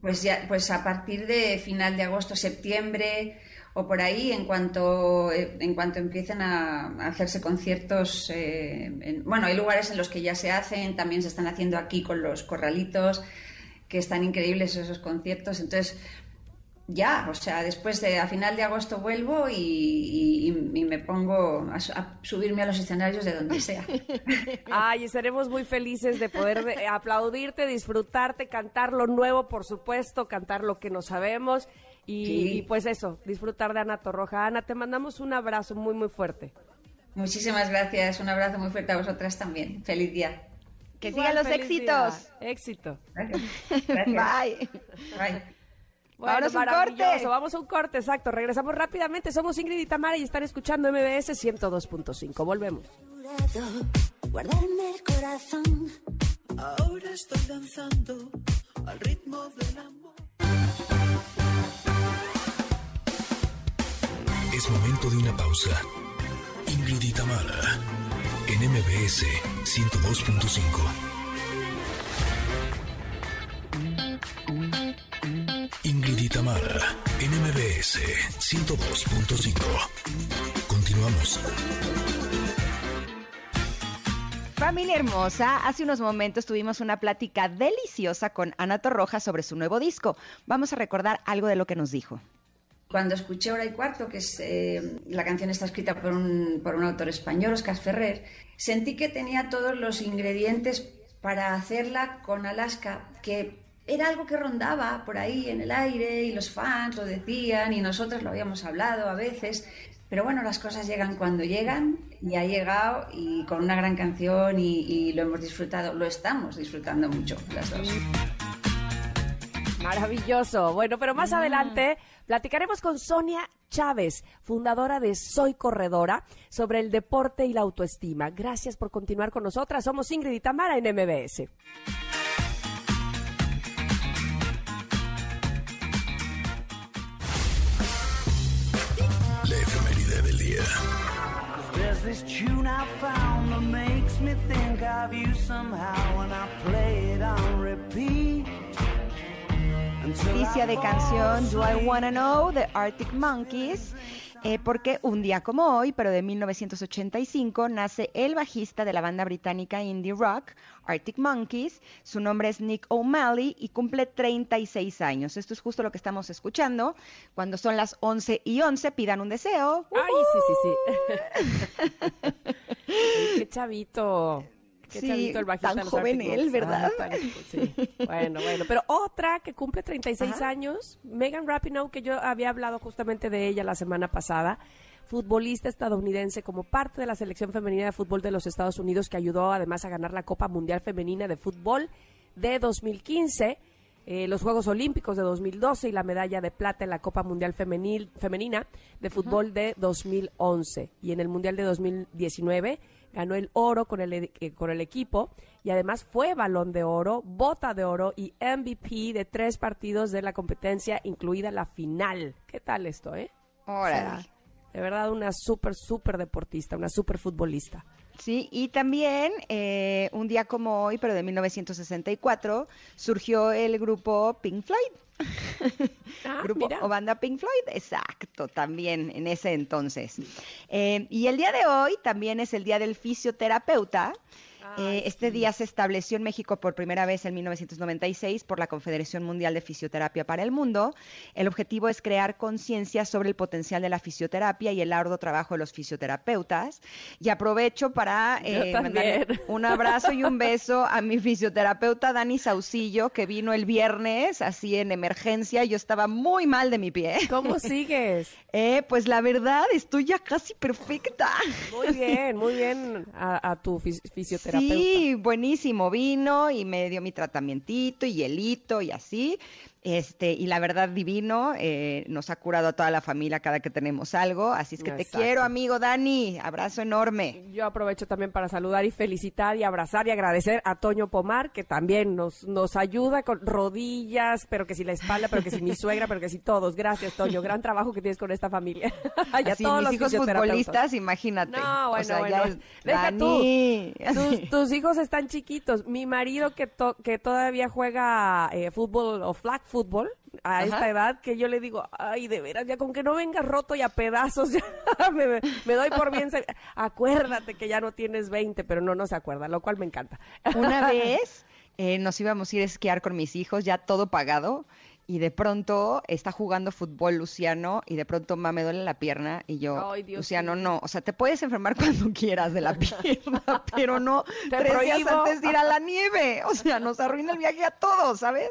Pues ya, pues a partir de final de agosto, septiembre o por ahí, en cuanto eh, en cuanto empiecen a, a hacerse conciertos, eh, en- bueno, hay lugares en los que ya se hacen, también se están haciendo aquí con los corralitos, que están increíbles esos conciertos. Entonces, ya, o sea, después de a final de agosto vuelvo y, y- y me pongo a, su- a subirme a los escenarios de donde sea. Ay, estaremos muy felices de poder de- aplaudirte, disfrutarte, cantar lo nuevo, por supuesto, cantar lo que no sabemos y, Sí. y pues eso, disfrutar de Ana Torroja. Ana, te mandamos un abrazo muy, muy fuerte. Muchísimas gracias, un abrazo muy fuerte a vosotras también. Feliz día. Que Igual, sigan los feliz éxitos. Éxito. Gracias. Gracias. Bye. Bye. Bueno, Vámonos a un corte. Vamos a un corte, exacto. Regresamos rápidamente. Somos Ingrid y Tamara y están escuchando MBS 102.5. Volvemos. guardarme el corazón. Ahora estoy danzando al ritmo del amor. Es momento de una pausa. Ingrid y Tamara, en MBS 102.5. Ingrid y Tamara, en MBS 102.5. Continuamos. Familia hermosa, hace unos momentos tuvimos una plática deliciosa con Ana Torroja sobre su nuevo disco. Vamos a recordar algo de lo que nos dijo. Cuando escuché Hora y Cuarto, que es eh, la canción está escrita por un, por un autor español, Oscar Ferrer, sentí que tenía todos los ingredientes para hacerla con Alaska, que era algo que rondaba por ahí en el aire y los fans lo decían y nosotros lo habíamos hablado a veces. Pero bueno, las cosas llegan cuando llegan y ha llegado y con una gran canción y, y lo hemos disfrutado, lo estamos disfrutando mucho las dos. Maravilloso. Bueno, pero más adelante platicaremos con Sonia Chávez, fundadora de Soy Corredora, sobre el deporte y la autoestima. Gracias por continuar con nosotras. Somos Ingrid y Tamara en MBS. La efeméride del día. There's this tune I found that makes me think of you somehow when I play it on repeat. Noticia de canción Do I. Wanna Know de Arctic Monkeys. eh, porque un día como hoy, pero de 1985, nace el bajista de la banda británica indie rock, Arctic Monkeys. Su nombre es Nick O'Malley y cumple 36 años. Esto es justo lo que estamos escuchando. Cuando son las 11 y 11, pidan un deseo. Ay, sí, sí, sí. Qué chavito. Qué Sí, chavito el bajista tan joven él. ¿verdad? Ah, tan- sí. Bueno, bueno. Pero otra que cumple 36 años, Megan Rapinoe, que yo había hablado justamente de ella la semana pasada, futbolista estadounidense como parte de la selección femenina de fútbol de los Estados Unidos, que ayudó además a ganar la Copa Mundial Femenina de Fútbol de 2015. eh, los Juegos Olímpicos de 2012 y la medalla de plata en la Copa Mundial Femenil, Femenina de Fútbol de 2011. Y en el Mundial de 2019 ganó el oro con el, eh, con el equipo y además fue balón de oro, bota de oro y MVP de tres partidos de la competencia, incluida la final. ¿Qué tal esto, eh? Órale. O sea, de verdad una súper, súper deportista, una súper futbolista. Sí, y también eh, un día como hoy, pero de 1964, surgió el grupo Pink Floyd. Ah, grupo mira. o banda Pink Floyd, exacto, también en ese entonces. Eh, y el día de hoy también es el día del fisioterapeuta. Eh, este día se estableció en México por primera vez en 1996 por la Confederación Mundial de Fisioterapia para el Mundo. El objetivo es crear conciencia sobre el potencial de la fisioterapia y el arduo trabajo de los fisioterapeutas. Y aprovecho para eh, también. un abrazo y un beso a mi fisioterapeuta Dani Saucillo, que vino el viernes así en emergencia. Yo estaba muy mal de mi pie. ¿Cómo sigues? Eh, pues la verdad, estoy ya casi perfecta. Muy bien, muy bien a, a tu fis- fisioterapeuta. Sí, buenísimo. Vino y me dio mi tratamientito y hielito y así. Este, y la verdad, divino, eh, nos ha curado a toda la familia cada que tenemos algo. Así es que te quiero, amigo Dani. Abrazo enorme. Yo aprovecho también para saludar y felicitar y abrazar y agradecer a Toño Pomar, que también nos, nos ayuda con rodillas, pero que si la espalda, pero que si mi suegra, pero que si todos. Gracias, Toño. Gran trabajo que tienes con esta familia. y a Así, todos mis los hijos futbolistas, imagínate. No, bueno, o sea, bueno. ya es Deja Dani. tú. Tus, tus hijos están chiquitos. Mi marido que, to- que todavía juega eh, fútbol o flag fútbol a Ajá. esta edad, que yo le digo, ay, de veras, ya con que no vengas roto y a pedazos, ya me, doy por bien. Acuérdate que ya no tienes 20, pero no, no se acuerda, lo cual me encanta. Una vez eh, nos íbamos a ir a esquiar con mis hijos, ya todo pagado, y de pronto está jugando fútbol Luciano, y de pronto ma, me duele la pierna, y yo, Ay, Dios Luciano, no, o sea, te puedes enfermar cuando quieras de la pierna, pero no Te tres días antes de ir a la nieve, o sea, nos arruina el viaje a todos, ¿sabes?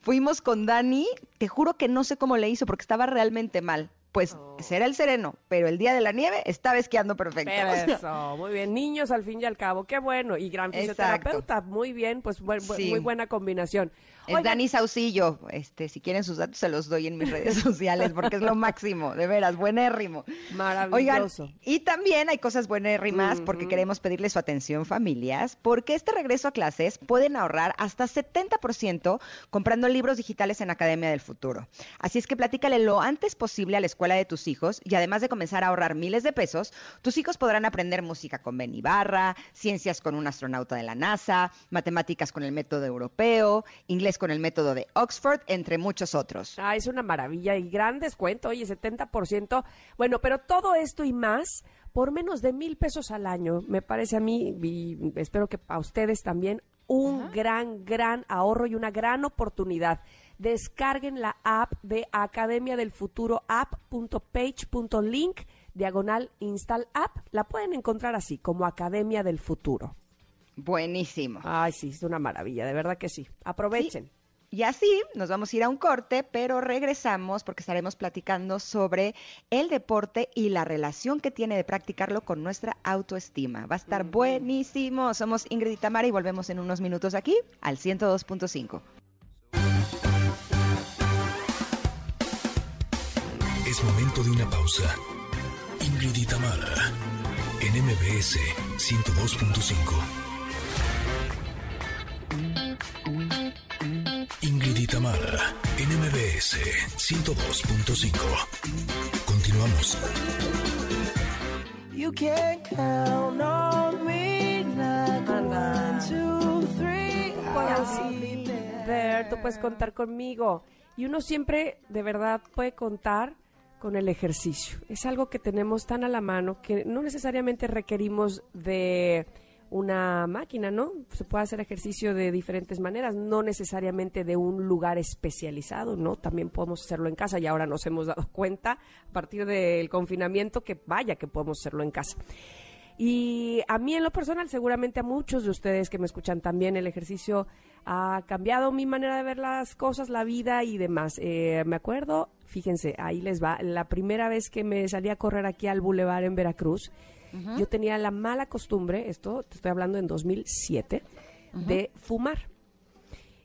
Fuimos con Dani, te juro que no sé cómo le hizo, porque estaba realmente mal. Pues Oh. será el sereno, pero el día de la nieve estaba esquiando perfecto. Eso, muy bien. Niños al fin y al cabo, qué bueno. Y gran Exacto. fisioterapeuta, muy bien, pues Sí. muy buena combinación. Es Oigan, Dani Saucillo. Este, si quieren sus datos se los doy en mis redes sociales porque es lo máximo, de veras, buenérrimo. Oigan, Maravilloso. y también hay cosas buenérrimas porque queremos pedirle su atención familias, porque este regreso a clases pueden ahorrar hasta 70% comprando libros digitales en Academia del Futuro. Así es que platícale lo antes posible a la escuela de tus hijos y además de comenzar a ahorrar miles de pesos, tus hijos podrán aprender música con Ben Ibarra, ciencias con un astronauta de la NASA, matemáticas con el método europeo, inglés con el método de Oxford, entre muchos otros. Ah, es una maravilla y gran descuento, oye, 70%. Bueno, pero todo esto y más por menos de mil pesos al año. Me parece a mí, y espero que a ustedes también, un gran, gran ahorro y una gran oportunidad. Descarguen la app de Academia del Futuro, app.page.link, diagonal install app. La pueden encontrar así, como Academia del Futuro. Buenísimo. Ay, sí, es una maravilla, de verdad que sí. Aprovechen. Y así nos vamos a ir a un corte, pero regresamos porque estaremos platicando sobre el deporte y la relación que tiene de practicarlo con nuestra autoestima. Va a estar buenísimo. Somos Ingrid y Tamara y volvemos en unos minutos aquí al 102.5. Es momento de una pausa. Ingrid y Tamara en MBS 102.5. Ingrid y Tamara en MBS 102.5. Continuamos. You can count on me like one, two, three. I'll be there. Ver, tú puedes contar conmigo. Y uno siempre, de verdad, puede contar con el ejercicio. Es algo que tenemos tan a la mano que no necesariamente requerimos de una máquina, ¿no? Se puede hacer ejercicio de diferentes maneras, no necesariamente de un lugar especializado, ¿no? También podemos hacerlo en casa y ahora nos hemos dado cuenta a partir del confinamiento que vaya que podemos hacerlo en casa. Y a mí en lo personal, seguramente a muchos de ustedes que me escuchan también, el ejercicio ha cambiado mi manera de ver las cosas, la vida y demás. Eh, me acuerdo, fíjense, ahí les va, la primera vez que me salí a correr aquí al Boulevard en Veracruz, yo tenía la mala costumbre, esto te estoy hablando en 2007, de fumar.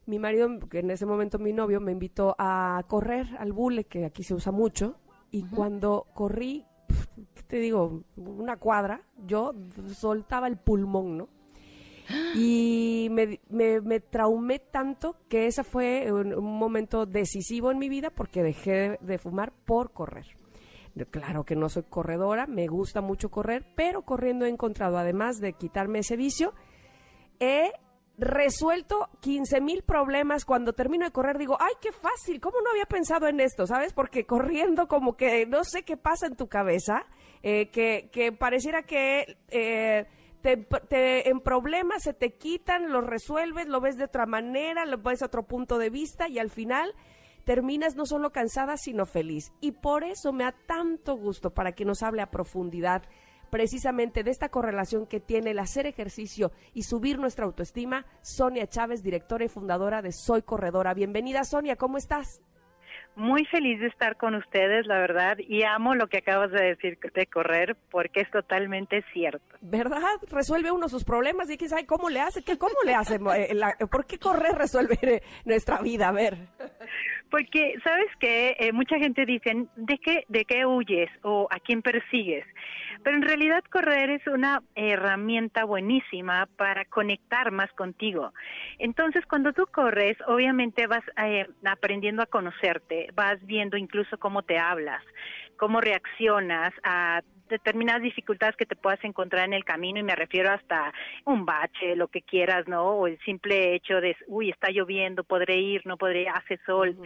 Mi marido, que en ese momento mi novio, me invitó a correr al bule, que aquí se usa mucho, y cuando corrí, ¿qué te digo? Una cuadra, yo soltaba el pulmón, ¿no? Y me, me, me traumé tanto que ese fue un, un momento decisivo en mi vida porque dejé de, de fumar por correr. Claro que no soy corredora, me gusta mucho correr, pero corriendo he encontrado, además de quitarme ese vicio, he resuelto 15 mil problemas. Cuando termino de correr digo, ay, qué fácil, ¿cómo no había pensado en esto? ¿Sabes? Porque corriendo como que no sé qué pasa en tu cabeza, eh, que, que pareciera que... eh, te, te- en problemas se te quitan, los resuelves, lo ves de otra manera, lo ves a otro punto de vista y al final terminas no solo cansada, sino feliz. Y por eso me da tanto gusto para que nos hable a profundidad precisamente de esta correlación que tiene el hacer ejercicio y subir nuestra autoestima, Sonia Chávez, directora y fundadora de Soy Corredora. Bienvenida, Sonia, ¿cómo estás? Muy feliz de estar con ustedes, la verdad, y amo lo que acabas de decir de correr porque es totalmente cierto. ¿Verdad? Resuelve uno sus problemas y quién sabe cómo le hace, ¿Qué, cómo le hace, eh, ¿por qué correr resuelve nuestra vida? A ver. Porque, ¿sabes qué? Eh, mucha gente dice, ¿de qué, ¿de qué huyes o a quién persigues? Pero en realidad correr es una herramienta buenísima para conectar más contigo. Entonces, cuando tú corres, obviamente vas eh, aprendiendo a conocerte, vas viendo incluso cómo te hablas, cómo reaccionas a determinadas dificultades que te puedas encontrar en el camino y me refiero hasta un bache, lo que quieras, ¿no? O el simple hecho de, uy, está lloviendo, podré ir, no podré, hace sol.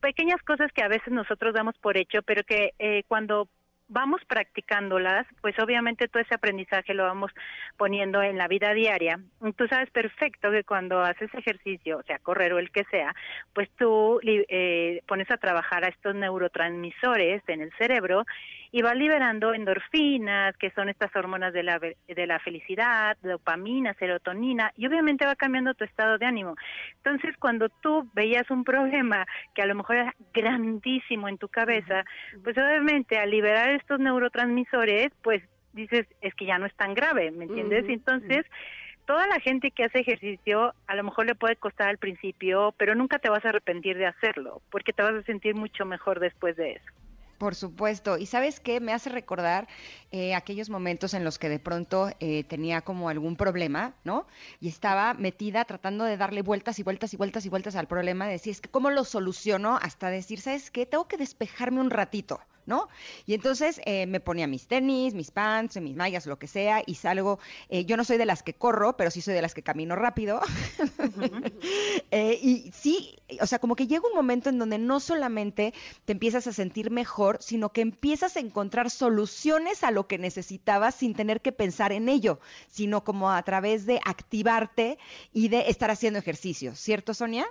Pequeñas cosas que a veces nosotros damos por hecho, pero que eh, cuando vamos practicándolas, pues obviamente todo ese aprendizaje lo vamos poniendo en la vida diaria. Tú sabes perfecto que cuando haces ejercicio, o sea, correr o el que sea, pues tú eh, pones a trabajar a estos neurotransmisores en el cerebro y vas liberando endorfinas, que son estas hormonas de la, de la felicidad, dopamina, serotonina, y obviamente va cambiando tu estado de ánimo. Entonces, cuando tú veías un problema que a lo mejor era grandísimo en tu cabeza, pues obviamente al liberar estos neurotransmisores, pues dices, es que ya no es tan grave, ¿me entiendes? Entonces, toda la gente que hace ejercicio a lo mejor le puede costar al principio, pero nunca te vas a arrepentir de hacerlo, porque te vas a sentir mucho mejor después de eso. Por supuesto. Y sabes qué, me hace recordar eh, aquellos momentos en los que de pronto eh, tenía como algún problema, ¿no? Y estaba metida tratando de darle vueltas y vueltas y vueltas y vueltas al problema, de decir, es que cómo lo soluciono hasta decir, ¿sabes qué? Tengo que despejarme un ratito, ¿no? Y entonces eh, me ponía mis tenis, mis pants, mis mallas, lo que sea, y salgo. eh, yo no soy de las que corro, pero sí soy de las que camino rápido. Eh, y sí, o sea, como que llega un momento en donde no solamente te empiezas a sentir mejor, sino que empiezas a encontrar soluciones a lo que necesitabas sin tener que pensar en ello, sino como a través de activarte y de estar haciendo ejercicio, ¿cierto, Sonia?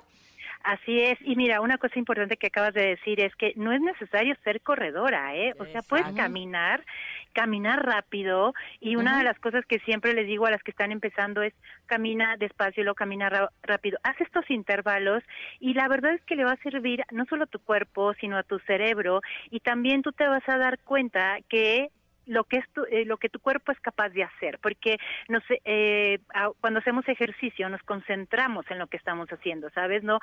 Así es, y mira, una cosa importante que acabas de decir es que no es necesario ser corredora, ¿eh? O sea, puedes caminar, caminar rápido, y una de las cosas que siempre les digo a las que están empezando es camina despacio luego camina rápido. Haz estos intervalos y la verdad es que le va a servir no solo a tu cuerpo, sino a tu cerebro, y también tú te vas a dar cuenta que lo que es tu, eh, lo que tu cuerpo es capaz de hacer, porque no sé, eh, cuando hacemos ejercicio nos concentramos en lo que estamos haciendo, ¿sabes? No,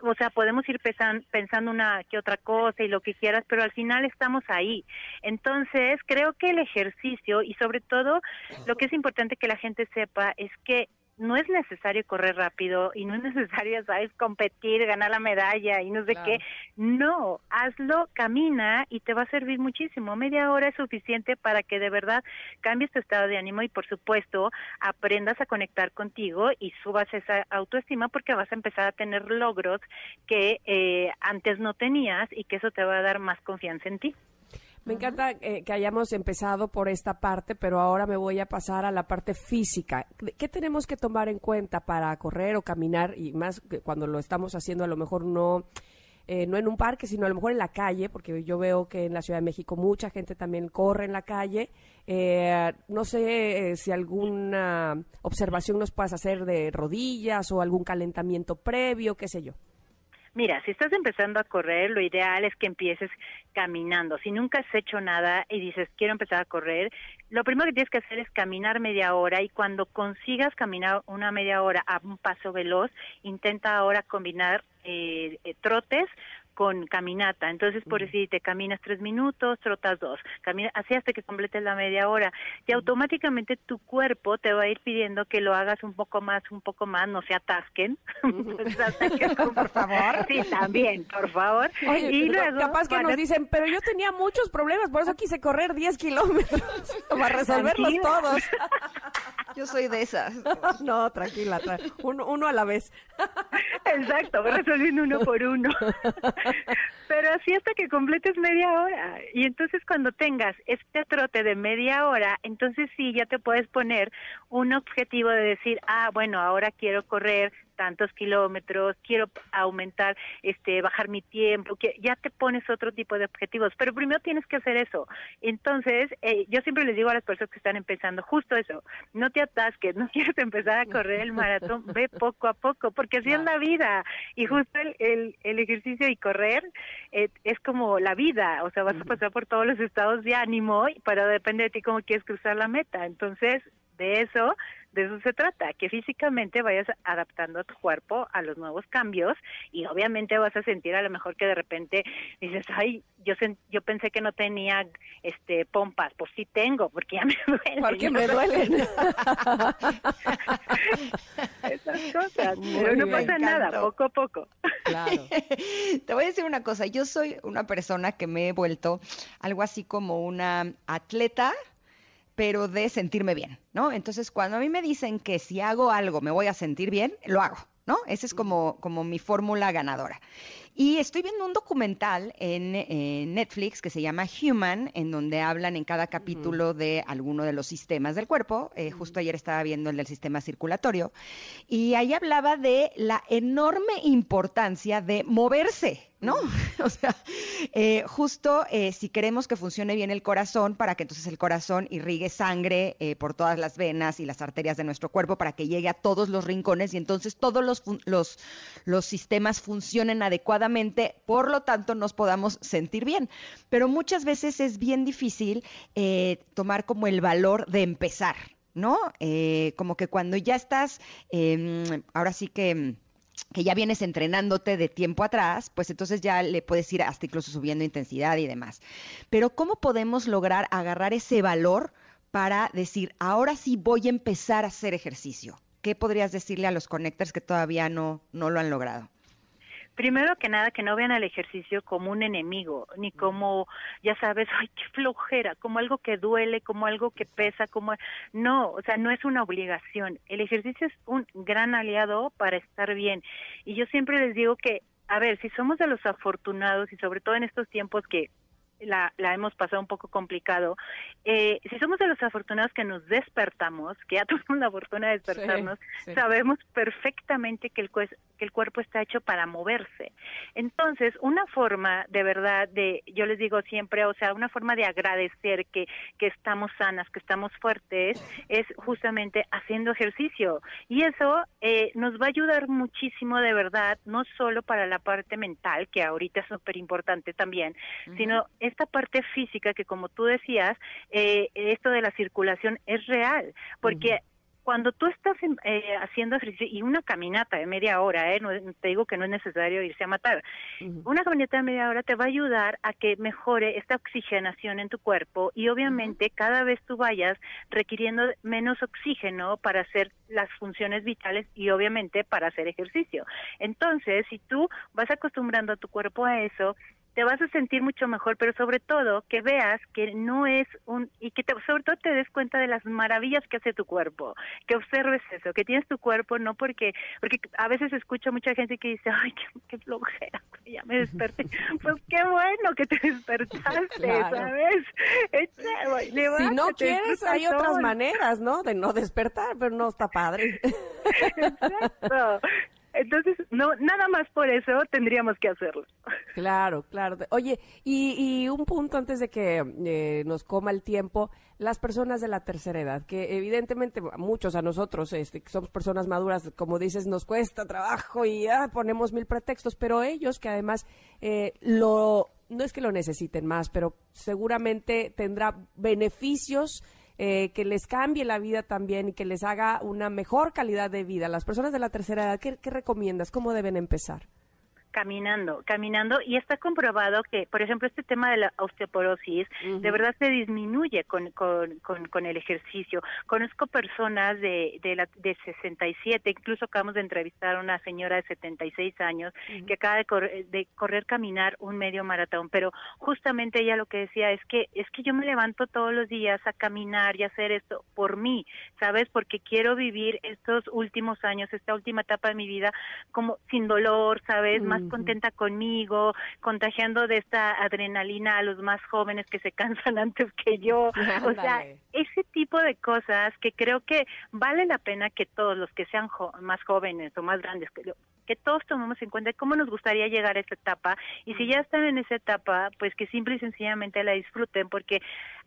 o sea, podemos ir pesan- pensando una que otra cosa y lo que quieras, pero al final estamos ahí. Entonces, creo que el ejercicio y sobre todo lo que es importante que la gente sepa es que no es necesario correr rápido y no es necesario, ¿sabes?, competir, ganar la medalla y no sé Claro. qué. No, hazlo, camina y te va a servir muchísimo. Media hora es suficiente para que de verdad cambies tu estado de ánimo y, por supuesto, aprendas a conectar contigo y subas esa autoestima porque vas a empezar a tener logros que eh, antes no tenías y que eso te va a dar más confianza en ti. Me encanta eh, que hayamos empezado por esta parte, pero ahora me voy a pasar a la parte física. ¿Qué tenemos que tomar en cuenta para correr o caminar? Y más que cuando lo estamos haciendo, a lo mejor no, eh, no en un parque, sino a lo mejor en la calle, porque yo veo que en la Ciudad de México mucha gente también corre en la calle. Eh, no sé eh, si alguna observación nos puedas hacer de rodillas o algún calentamiento previo, qué sé yo. Mira, si estás empezando a correr, lo ideal es que empieces caminando. Si nunca has hecho nada y dices, quiero empezar a correr, lo primero que tienes que hacer es caminar media hora y cuando consigas caminar una media hora a un paso veloz, intenta ahora combinar eh, eh, trotes con caminata. Entonces, por decir, te caminas tres minutos, trotas dos, camina, así hasta que completes la media hora. Y automáticamente tu cuerpo te va a ir pidiendo que lo hagas un poco más, un poco más, no se atasquen. Entonces, hasta que- por favor. Sí, también, por favor. Oye, y luego capaz que a- nos dicen, pero yo tenía muchos problemas, por eso quise correr 10 kilómetros para resolverlos Tranquila. todos. Yo soy de esas. no, tranquila, tra- uno, uno a la vez. Exacto, resolviendo uno por uno. Pero así hasta que completes media hora. Y entonces cuando tengas este trote de media hora, entonces sí ya te puedes poner un objetivo de decir, ah, bueno, ahora quiero correr tantos kilómetros, quiero aumentar, este, bajar mi tiempo, que ya te pones otro tipo de objetivos, pero primero tienes que hacer eso. Entonces, eh, yo siempre les digo a las personas que están empezando justo eso, no te atasques, no quieres empezar a correr el maratón, ve poco a poco, porque así es la vida. Y justo el, el, el ejercicio y correr eh, es como la vida, o sea, vas a pasar por todos los estados de ánimo, pero depende de ti cómo quieres cruzar la meta. Entonces, de eso, de eso se trata, que físicamente vayas adaptando a tu cuerpo a los nuevos cambios y obviamente vas a sentir a lo mejor que de repente dices, ay, yo sen- yo pensé que no tenía este pompas, pues sí tengo, porque ya me duelen. Porque me ¿no? duelen. Esas cosas, Muy pero no pasa nada, poco a poco. Claro. Te voy a decir una cosa, yo soy una persona que me he vuelto algo así como una atleta, pero de sentirme bien, ¿no? Entonces, cuando a mí me dicen que si hago algo me voy a sentir bien, lo hago, ¿no? Esa es como, como mi fórmula ganadora. Y estoy viendo un documental en, Netflix que se llama Human, en donde hablan en cada capítulo de alguno de los sistemas del cuerpo. Eh, Justo ayer estaba viendo el del sistema circulatorio. Y ahí hablaba de la enorme importancia de moverse, ¿no? O sea, eh, justo eh, si queremos que funcione bien el corazón, para que entonces el corazón irrigue sangre eh, por todas las venas y las arterias de nuestro cuerpo, para que llegue a todos los rincones y entonces todos los, los, los sistemas funcionen adecuadamente, por lo tanto nos podamos sentir bien. Pero muchas veces es bien difícil eh, tomar como el valor de empezar, ¿no? Eh, como que cuando ya estás, eh, ahora sí que que ya vienes entrenándote de tiempo atrás, pues entonces ya le puedes ir hasta incluso subiendo intensidad y demás. Pero ¿cómo podemos lograr agarrar ese valor para decir, ahora sí voy a empezar a hacer ejercicio? ¿Qué podrías decirle a los connectors que todavía no, no lo han logrado? Primero que nada, que no vean al ejercicio como un enemigo, ni como, ya sabes, ay, qué flojera, como algo que duele, como algo que pesa, como... No, o sea, no es una obligación. El ejercicio es un gran aliado para estar bien. Y yo siempre les digo que, a ver, si somos de los afortunados y sobre todo en estos tiempos que la, la hemos pasado un poco complicado. Eh, si somos de los afortunados que nos despertamos, que ya tuvimos la fortuna de despertarnos, sí. sabemos perfectamente que el, que el cuerpo está hecho para moverse. Entonces, una forma de verdad de, yo les digo siempre, o sea, una forma de agradecer que, que estamos sanas, que estamos fuertes, es justamente haciendo ejercicio. Y eso eh, nos va a ayudar muchísimo de verdad, no solo para la parte mental, que ahorita es súper importante también, sino esta parte física que como tú decías, eh, esto de la circulación es real, porque cuando tú estás eh, haciendo ejercicio y una caminata de media hora, eh, no, te digo que no es necesario irse a matar, una caminata de media hora te va a ayudar a que mejore esta oxigenación en tu cuerpo y obviamente cada vez tú vayas requiriendo menos oxígeno para hacer las funciones vitales y obviamente para hacer ejercicio. Entonces, si tú vas acostumbrando a tu cuerpo a eso, te vas a sentir mucho mejor, pero sobre todo que veas que no es un y que te, sobre todo te des cuenta de las maravillas que hace tu cuerpo, que observes eso, que tienes tu cuerpo no porque porque a veces escucho mucha gente que dice, "Ay, qué, qué flojera, ya me desperté." pues qué bueno que te despertaste, Claro. ¿sabes? Echa- Si no quieres, hay otras maneras, ¿no? De no despertar, pero no está padre. Exacto. Entonces, no, nada más por eso tendríamos que hacerlo. Claro, claro. Oye, y, y un punto antes de que eh, nos coma el tiempo, las personas de la tercera edad, que evidentemente muchos a nosotros, este, que somos personas maduras, como dices, nos cuesta trabajo y ah, ponemos mil pretextos, pero ellos que además eh, lo, no es que lo necesiten más, pero seguramente tendrá beneficios eh, que les cambie la vida también y que les haga una mejor calidad de vida. Las personas de la tercera edad, ¿qué, qué recomiendas? ¿Cómo deben empezar? Caminando, caminando y está comprobado que, por ejemplo, este tema de la osteoporosis de verdad se disminuye con, con, con, con el ejercicio. Conozco personas de, de, la, de 67, incluso acabamos de entrevistar a una señora de 76 años que acaba de correr, de correr, caminar un medio maratón, pero justamente ella lo que decía es que es que yo me levanto todos los días a caminar y hacer esto por mí, ¿sabes? Porque quiero vivir estos últimos años, esta última etapa de mi vida como sin dolor, ¿sabes? Más contenta conmigo, contagiando de esta adrenalina a los más jóvenes que se cansan antes que yo. O sea, ese tipo de cosas que creo que vale la pena que todos los que sean jo- más jóvenes o más grandes, que, que todos tomemos en cuenta cómo nos gustaría llegar a esa etapa y si ya están en esa etapa, pues que simple y sencillamente la disfruten porque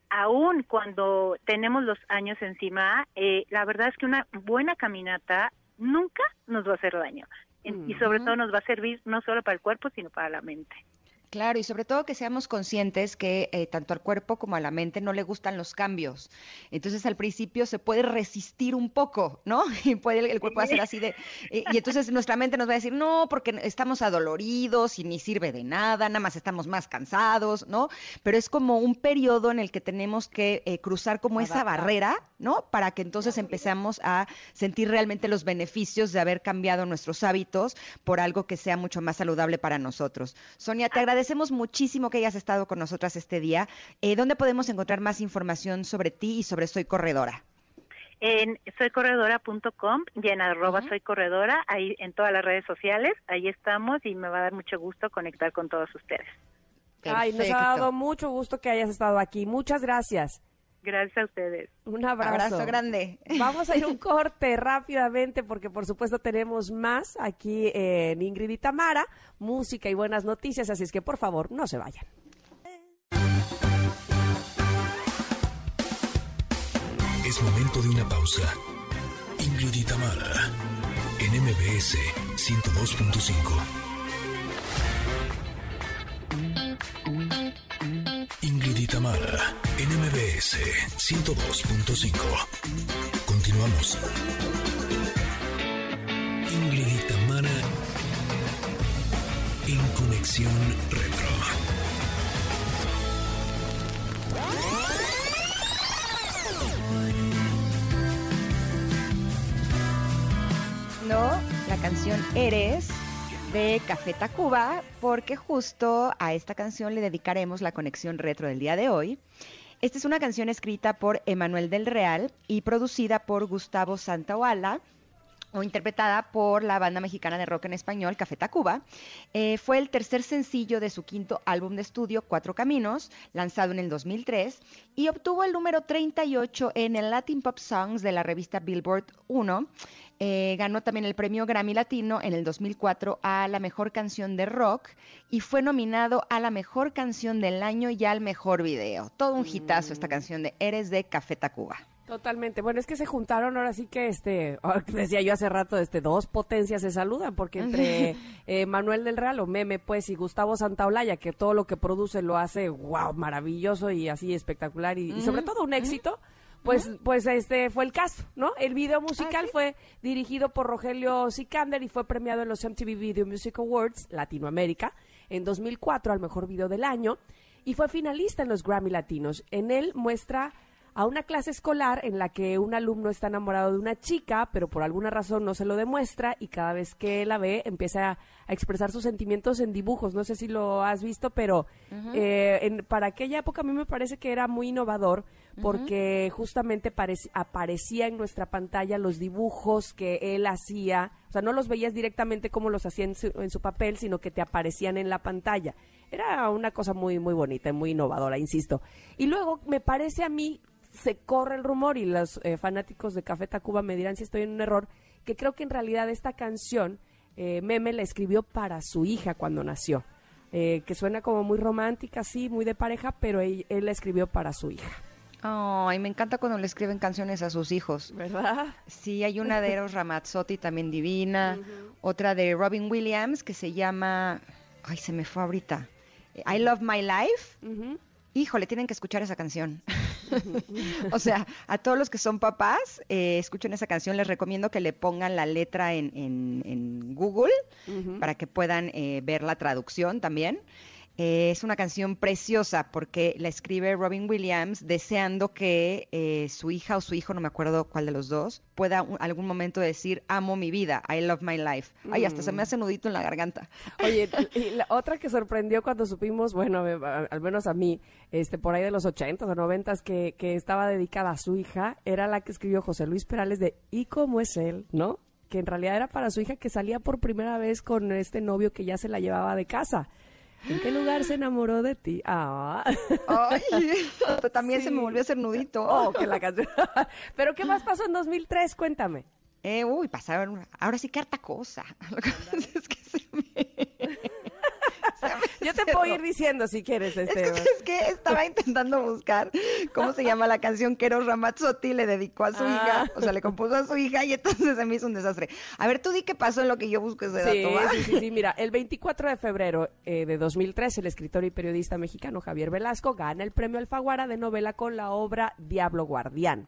aún cuando tenemos los años encima, eh, la verdad es que una buena caminata nunca nos va a hacer daño. Y sobre todo nos va a servir no solo para el cuerpo, sino para la mente. Claro, y sobre todo que seamos conscientes que eh, tanto al cuerpo como a la mente no le gustan los cambios. Entonces al principio se puede resistir un poco, ¿no? Y puede el, el cuerpo hacer así de... Y, y entonces nuestra mente nos va a decir, no, porque estamos adoloridos y ni sirve de nada, nada más estamos más cansados, ¿no? Pero es como un periodo en el que tenemos que eh, cruzar como esa barrera, ¿no? Para que entonces empecemos a sentir realmente los beneficios de haber cambiado nuestros hábitos por algo que sea mucho más saludable para nosotros. Sonia, te agradecemos muchísimo que hayas estado con nosotras este día. Eh, ¿Dónde podemos encontrar más información sobre ti y sobre Soy Corredora? En soycorredora.com y en arroba soy corredora, ahí en todas las redes sociales, ahí estamos y me va a dar mucho gusto conectar con todos ustedes. Ay, nos ha dado mucho gusto que hayas estado aquí. Muchas gracias. Gracias a ustedes. Un abrazo. Abrazo grande. Vamos a ir un corte rápidamente porque por supuesto tenemos más aquí en Ingrid y Tamara, música y buenas noticias, así es que por favor no se vayan. Es momento de una pausa. Ingrid y Tamara, en MBS 102.5. Ingrid y MBS 102.5. Continuamos. Ingrid en Conexión Retro. No, la canción Eres de Café Tacuba, porque justo a esta canción le dedicaremos la conexión retro del día de hoy. Esta es una canción escrita por Emanuel del Real y producida por Gustavo Santaoala o interpretada por la banda mexicana de rock en español Café Tacuba. Eh, fue el tercer sencillo de su quinto álbum de estudio, Cuatro Caminos, lanzado en el 2003, y obtuvo el número 38 en el Latin Pop Songs de la revista Billboard 1. Eh, ganó también el premio Grammy Latino en el 2004 a la mejor canción de rock y fue nominado a la mejor canción del año y al mejor video. Todo un hitazo esta canción de Eres de Café Tacuba. Totalmente. Bueno, es que se juntaron ahora sí que este, decía yo hace rato, este, dos potencias se saludan, porque entre eh, Manuel del Real o Meme, pues, y Gustavo Santaolalla, que todo lo que produce lo hace, wow, maravilloso y así espectacular y, y sobre todo un éxito. Pues, pues este fue el caso, ¿no? El video musical fue dirigido por Rogelio Sikander y fue premiado en los MTV Video Music Awards Latinoamérica en 2004 al mejor video del año y fue finalista en los Grammy Latinos. En él muestra a una clase escolar en la que un alumno está enamorado de una chica, pero por alguna razón no se lo demuestra y cada vez que la ve empieza a, a expresar sus sentimientos en dibujos. No sé si lo has visto, pero eh, en- para aquella época a mí me parece que era muy innovador porque justamente parec- aparecía en nuestra pantalla los dibujos que él hacía. O sea, no los veías directamente como los hacía en su, en su papel, sino que te aparecían en la pantalla. Era una cosa muy, muy bonita y muy innovadora, insisto. Y luego me parece a mí, se corre el rumor y los eh, fanáticos de Café Tacuba me dirán si estoy en un error, que creo que en realidad esta canción eh, Meme la escribió para su hija cuando nació. Eh, que suena como muy romántica, sí, muy de pareja, pero él, él la escribió para su hija. Ay, me encanta cuando le escriben canciones a sus hijos. ¿Verdad? Sí, hay una de Eros Ramazzotti también divina, otra de Robin Williams que se llama, ay, se me fue ahorita, I Love My Life. Híjole, tienen que escuchar esa canción. o sea, a todos los que son papás, eh, escuchen esa canción, les recomiendo que le pongan la letra en, en- en Google para que puedan eh, ver la traducción también. Eh, es una canción preciosa porque la escribe Robin Williams deseando que eh, su hija o su hijo, no me acuerdo cuál de los dos, pueda un- algún momento decir amo mi vida, I love my life. Ay, hasta se me hace nudito en la garganta. Oye, y la otra que sorprendió cuando supimos, bueno, al menos a mí, este, por ahí de los 80 o 90 que, que estaba dedicada a su hija, era la que escribió José Luis Perales de ¿Y cómo es él? ¿No? Que en realidad era para su hija que salía por primera vez con este novio que ya se la llevaba de casa. ¿En qué lugar se enamoró de ti? Ah. Ay, también se me volvió a hacer nudito. Oh, que la canción. Pero ¿qué más pasó en 2003? Cuéntame. Eh, uy, pasaron, ahora sí que harta cosa. Lo que pasa es que se Yo te puedo ir diciendo si quieres este. Es que estaba intentando buscar cómo se llama la canción que Eros Ramazzotti le dedicó a su Ah. hija, o sea, le compuso a su hija y entonces se me hizo un desastre. A ver, tú di qué pasó en lo que yo busco ese Sí, dato, ¿va? sí, sí, sí, mira, el 24 de febrero eh, de 2003, el escritor y periodista mexicano Javier Velasco gana el premio Alfaguara de novela con la obra Diablo Guardián.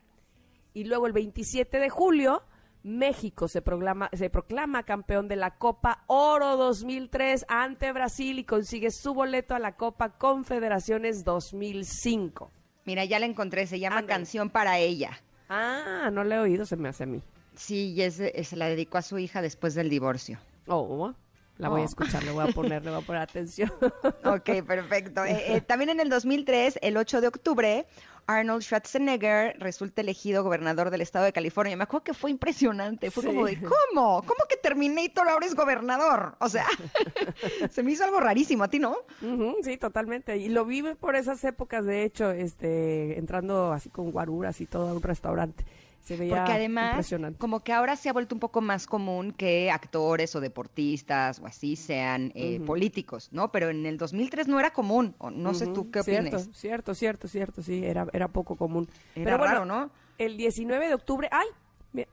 Y luego el 27 de julio, México se proclama, se proclama campeón de la Copa Oro 2003 ante Brasil y consigue su boleto a la Copa Confederaciones 2005. Mira, ya la encontré, se llama Canción para ella. Ah, no le he oído, se me hace a mí. Sí, y es, es- se la dedicó a su hija después del divorcio. Oh, la voy a Oh. escuchar, le voy a poner, le voy a poner atención. Ok, perfecto. Eh, eh, también en el 2003, el 8 de octubre, Arnold Schwarzenegger resulta elegido gobernador del estado de California. Me acuerdo que fue impresionante. Fue Sí. como de, ¿cómo? ¿Cómo que Terminator ahora es gobernador? O sea, se me hizo algo rarísimo. ¿A ti no? Ujú, sí, totalmente. Y lo vive por esas épocas, de hecho, este, entrando así con guaruras y todo a un restaurante. Se veía Porque además, como que ahora se ha vuelto un poco más común que actores o deportistas o así sean eh, políticos, ¿no? Pero en el 2003 no era común. o no sé tú qué cierto, opinas. Cierto, cierto, cierto, sí, era, era poco común. Era pero bueno, raro, ¿no? El 19 de octubre, ¡ay!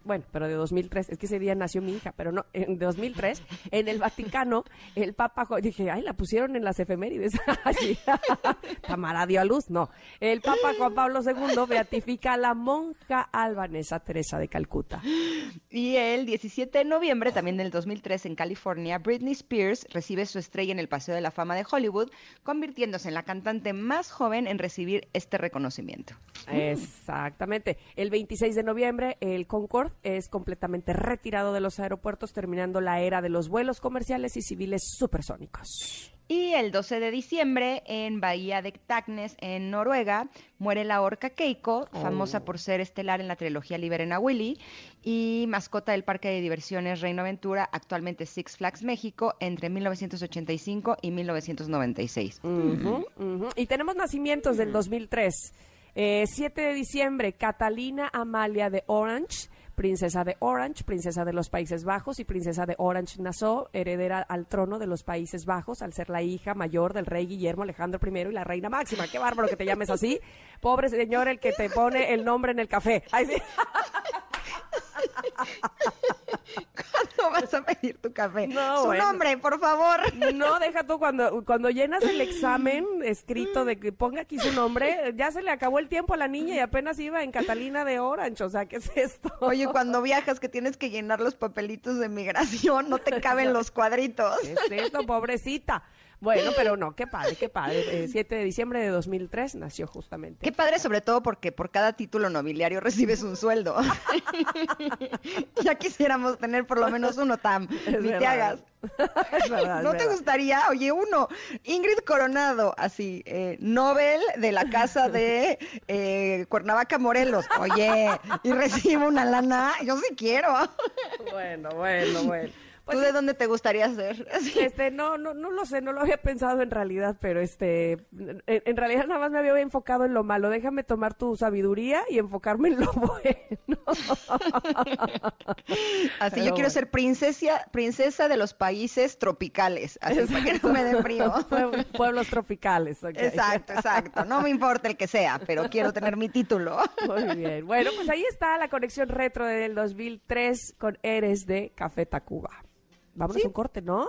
Bueno, pero de 2003, es que ese día nació mi hija, pero no, en 2003, en el Vaticano, el Papa, dije, ay, la pusieron en las efemérides. Así, Tamara dio a luz, no. El Papa Juan Pablo II beatifica a la monja albanesa Teresa de Calcuta. Y el 17 de noviembre, también del 2003, en California, Britney Spears recibe su estrella en el Paseo de la Fama de Hollywood, convirtiéndose en la cantante más joven en recibir este reconocimiento. Exactamente. El 26 de noviembre, el concurso Es completamente retirado de los aeropuertos, terminando la era de los vuelos comerciales y civiles supersónicos. Y el 12 de diciembre, en Bahía de Tagnes, en Noruega, muere la orca Keiko, famosa por ser estelar en la trilogía Liberen a Willy y mascota del parque de diversiones Reino Aventura, actualmente Six Flags México, entre 1985 y 1996. Ujú, ujú. Y tenemos nacimientos del 2003. Eh, 7 de diciembre, Catalina Amalia de Orange, princesa de Orange, princesa de los Países Bajos y princesa de Orange Nassau, heredera al trono de los Países Bajos al ser la hija mayor del rey Guillermo Alejandro I y la reina máxima. Qué bárbaro que te llames así. Pobre señor el que te pone el nombre en el café. Sí. ¿Cuándo vas a pedir tu café? No, Su bueno. nombre, por favor. No, deja tú, cuando, cuando llenas el examen escrito de que ponga aquí su nombre, ya se le acabó el tiempo a la niña y apenas iba en Catalina de Orange, o sea, ¿qué es esto? Oye, cuando viajas que tienes que llenar los papelitos de migración, no te caben los cuadritos. ¿Qué es esto, pobrecita? Bueno, pero no, qué padre, qué padre. Eh, 7 de diciembre de 2003 nació justamente. Qué padre, sobre todo porque por cada título nobiliario recibes un sueldo. ya quisiéramos tener por lo menos uno, Tam. Es Ni te hagas. Es verdad, es ¿No te verdad. gustaría? Oye, uno, Ingrid Coronado, así, eh, Nobel de la casa de eh, Cuernavaca, Morelos. Oye, y recibo una lana, yo sí quiero. Bueno, bueno, bueno. Pues ¿Tú de dónde te gustaría ser? Este, no, no, no lo sé, no lo había pensado en realidad, pero este, en, en realidad nada más me había enfocado en lo malo. Déjame tomar tu sabiduría y enfocarme en lo bueno. Así, Pero yo quiero bueno. ser princesa, princesa de los países tropicales, así para que no me dé frío. Pue- Pueblos tropicales. ok. Exacto, exacto. No me importa el que sea, pero quiero tener mi título. Muy bien. Bueno, pues ahí está la conexión retro del 2003 con Eres de Café Tacuba. Vámonos a un corte, ¿no?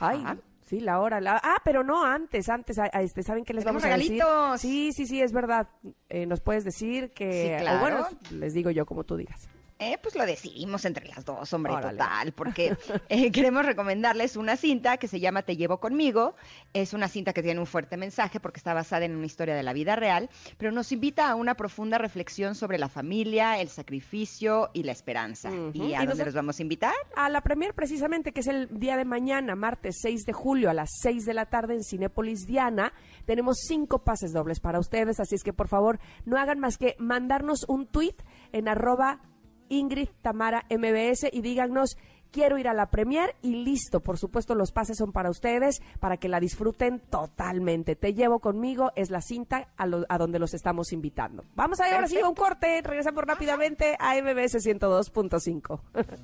Ay, sí, la hora. La... Ah, pero no antes, antes. a- a este, ¿Saben qué les vamos a decir? Sí, sí, sí, es verdad. Eh, Nos puedes decir que... Sí, o claro. bueno, les digo yo como tú digas. Eh, pues lo decidimos entre las dos, hombre, Órale. total, porque eh, queremos recomendarles una cinta que se llama Te llevo conmigo. Es una cinta que tiene un fuerte mensaje porque está basada en una historia de la vida real, pero nos invita a una profunda reflexión sobre la familia, el sacrificio y la esperanza. ¿Y Y a dónde los vamos a invitar? A la premier precisamente, que es el día de mañana, martes 6 de julio a las 6 de la tarde en Cinépolis Diana. Tenemos cinco pases dobles para ustedes, así es que por favor no hagan más que mandarnos un tweet en arroba Ingrid Tamara MBS y díganos quiero ir a la premier y listo, por supuesto los pases son para ustedes para que la disfruten totalmente. Te llevo conmigo, es la cinta a, lo- a donde los estamos invitando. Vamos a ir ahora sí a un corte, regresamos rápidamente a MBS 102.5.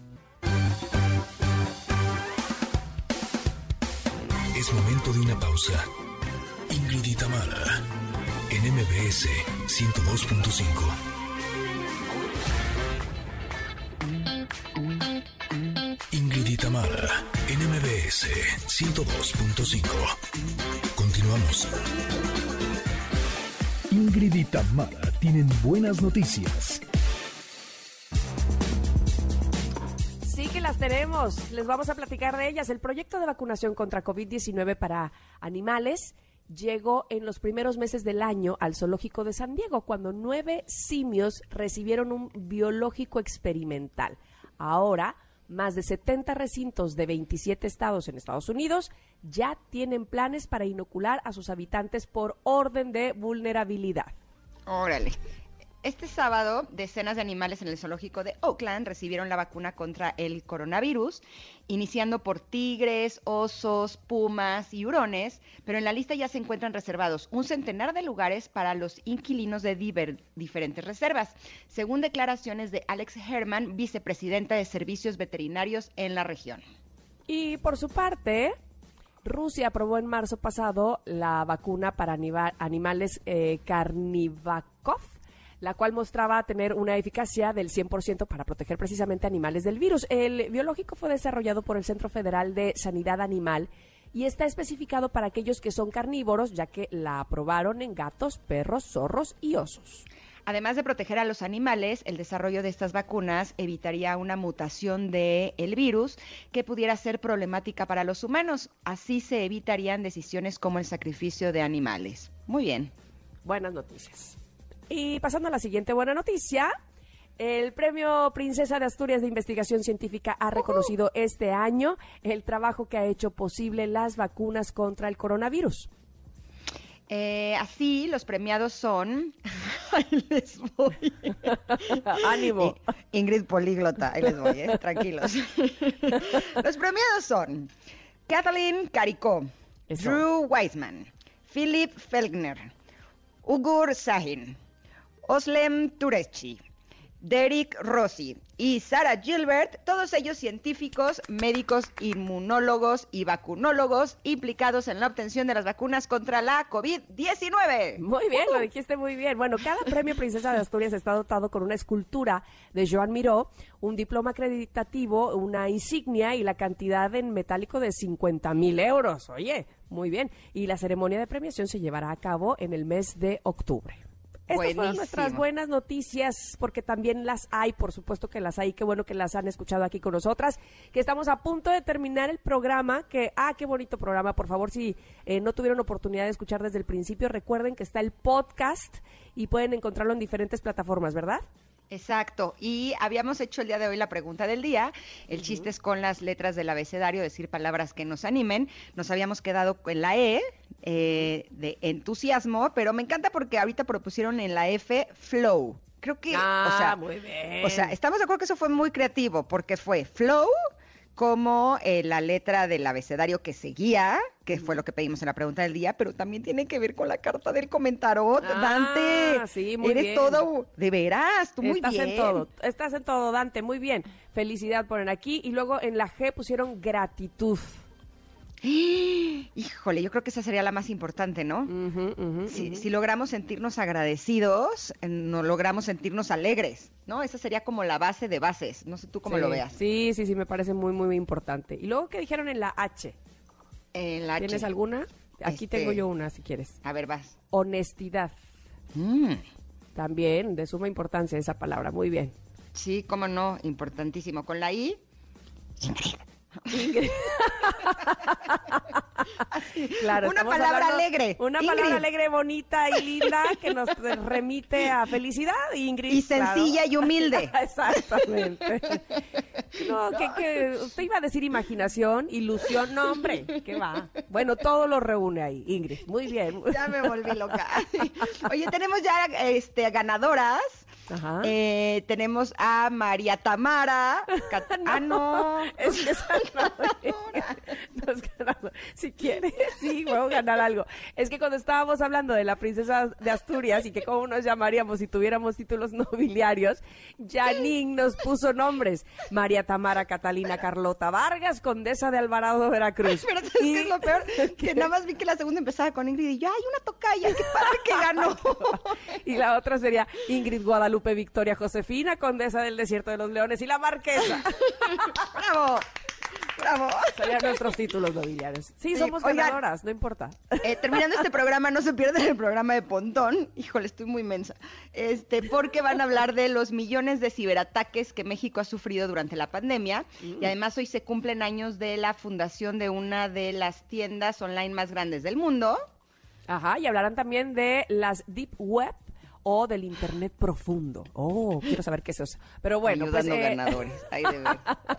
Es momento de una pausa. Ingrid y Tamara, en MBS 102.5. y Tamara, en MBS 102.5. Continuamos. Ingrid y Tamara tienen buenas noticias. Sí que las tenemos. Les vamos a platicar de ellas. El proyecto de vacunación contra COVID-19 para animales llegó en los primeros meses del año al zoológico de San Diego, cuando nueve simios recibieron un biológico experimental. Ahora, más de 70 recintos de 27 estados en Estados Unidos ya tienen planes para inocular a sus habitantes por orden de vulnerabilidad. Órale. Este sábado, decenas de animales en el zoológico de Oakland recibieron la vacuna contra el coronavirus, iniciando por tigres, osos, pumas y hurones, pero en la lista ya se encuentran reservados un centenar de lugares para los inquilinos de diferentes reservas, según declaraciones de Alex Herman, vicepresidenta de Servicios Veterinarios en la región. Y por su parte, Rusia aprobó en marzo pasado la vacuna para animales eh, la cual mostraba tener una eficacia del 100% para proteger precisamente animales del virus. El biológico fue desarrollado por el Centro Federal de Sanidad Animal y está especificado para aquellos que son carnívoros, ya que la aprobaron en gatos, perros, zorros y osos. Además de proteger a los animales, el desarrollo de estas vacunas evitaría una mutación del el virus que pudiera ser problemática para los humanos. Así se evitarían decisiones como el sacrificio de animales. Muy bien. Buenas noticias. Y pasando a la siguiente buena noticia, El Premio Princesa de Asturias de Investigación Científica ha reconocido este año el trabajo que ha hecho posible las vacunas contra el coronavirus. Eh, así, los premiados son. Ahí les voy. Ánimo. I- Ingrid Políglota, ahí les voy, ¿eh? tranquilos. los premiados son Kathleen Caricó. Drew Weissman, Philip Felgner, Ugur Sahin, Oslem Turechi, Derek Rossi y Sarah Gilbert, todos ellos científicos, médicos, inmunólogos y vacunólogos implicados en la obtención de las vacunas contra la COVID-19. Muy bien, lo dijiste muy bien. Bueno, cada premio Princesa de Asturias está dotado con una escultura de Joan Miró, un diploma acreditativo, una insignia y la cantidad en metálico de 50 mil euros. Oye, muy bien. Y la ceremonia de premiación se llevará a cabo en el mes de octubre. Estas fueron nuestras buenas noticias, porque también las hay, por supuesto que las hay, qué bueno que las han escuchado aquí con nosotras, que estamos a punto de terminar el programa, que, ah, qué bonito programa, por favor, si eh, no tuvieron oportunidad de escuchar desde el principio, recuerden que está el podcast y pueden encontrarlo en diferentes plataformas, ¿verdad? Exacto. Y habíamos hecho el día de hoy la pregunta del día. El chiste es con las letras del abecedario, decir palabras que nos animen. Nos habíamos quedado en la E eh, de entusiasmo, pero me encanta porque ahorita propusieron en la F flow. Creo que, Ah, o sea, muy bien. o sea, estamos de acuerdo que eso fue muy creativo porque fue flow como eh, la letra del abecedario que seguía, que fue lo que pedimos en la pregunta del día, pero también tiene que ver con la carta del comentarot, Ah, Dante. sí, muy Eres bien. todo, de veras, tú muy estás bien. en todo, estás en todo, Dante, muy bien. Felicidad ponen aquí y luego en la G pusieron gratitud. Híjole, yo creo que esa sería la más importante, ¿no? si, si logramos sentirnos agradecidos, no logramos sentirnos alegres, ¿no? Esa sería como la base de bases. No sé tú cómo Sí, lo veas. Sí, sí, sí, me parece muy, muy, importante. Y luego, ¿qué dijeron en la H? En la ¿Tienes H. alguna? Aquí Este- tengo yo una, si quieres. A ver, vas. Honestidad. Mm. También, de suma importancia esa palabra. Muy bien. Sí, cómo no, importantísimo. Con la I, Ingrid. claro, Una palabra alegre, Una Ingrid. palabra alegre, bonita y linda que nos remite a felicidad, Ingrid. y claro. sencilla y humilde. Exactamente. No, que, que usted iba a decir imaginación, ilusión, no, hombre, ¿qué va? Bueno, todo lo reúne ahí, Ingrid. Muy bien. ya me volví loca. Oye, tenemos ya este, ganadoras. Ajá. Eh, tenemos a María Tamara. Cat- Ah, no. Es que esa no, es ganado. Si quieres, sí, puedo ganar algo. Es que cuando estábamos hablando de la princesa de Asturias y que cómo nos llamaríamos si tuviéramos títulos nobiliarios, Janine nos puso nombres. María Tamara Catalina Carlota Vargas, condesa de Alvarado, Veracruz. Pero ¿sabes qué es lo peor? Que nada más vi que la segunda empezaba con Ingrid y yo, ¡ay, una tocaya! ¡Qué padre que ganó! Y la otra sería Ingrid Guadalupe Victoria Josefina, condesa del Desierto de los Leones y la Marquesa. ¡Bravo! ¡Bravo! Serían nuestros títulos nobiliarios. Sí, Sí, somos oigan. ganadoras, no importa. Eh, terminando este programa, no se pierdan el programa de Pontón. Híjole, estoy muy mensa. Este, porque van a hablar de los millones de ciberataques que México ha sufrido durante la pandemia. Y además hoy se cumplen años de la fundación de una de las tiendas online más grandes del mundo. Ajá, y hablarán también de las deep web o del internet profundo. Oh, quiero saber qué es eso. Pero bueno, pues Ayudando eh, ganadores. Ay, de veras.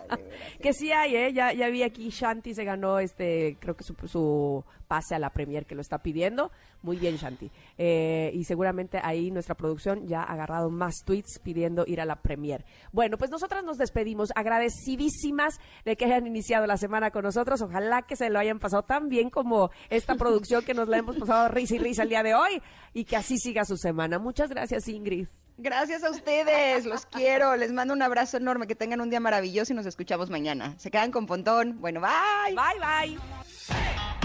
que sí hay, ¿eh? Ya, ya vi aquí Shanti se ganó este, creo que su, su pase a la premier que lo está pidiendo. Muy bien, Shanti. Eh, y seguramente ahí nuestra producción ya ha agarrado más tweets pidiendo ir a la premier. Bueno, pues nosotras nos despedimos agradecidísimas de que hayan iniciado la semana con nosotros. Ojalá que se lo hayan pasado tan bien como esta producción que nos la hemos pasado risa y risa el día de hoy y que así siga su semana. Muchas gracias, Ingrid. Gracias a ustedes, los quiero. Les mando un abrazo enorme. Que tengan un día maravilloso y nos escuchamos mañana. Se quedan con Pontón. Bueno, bye. Bye, bye.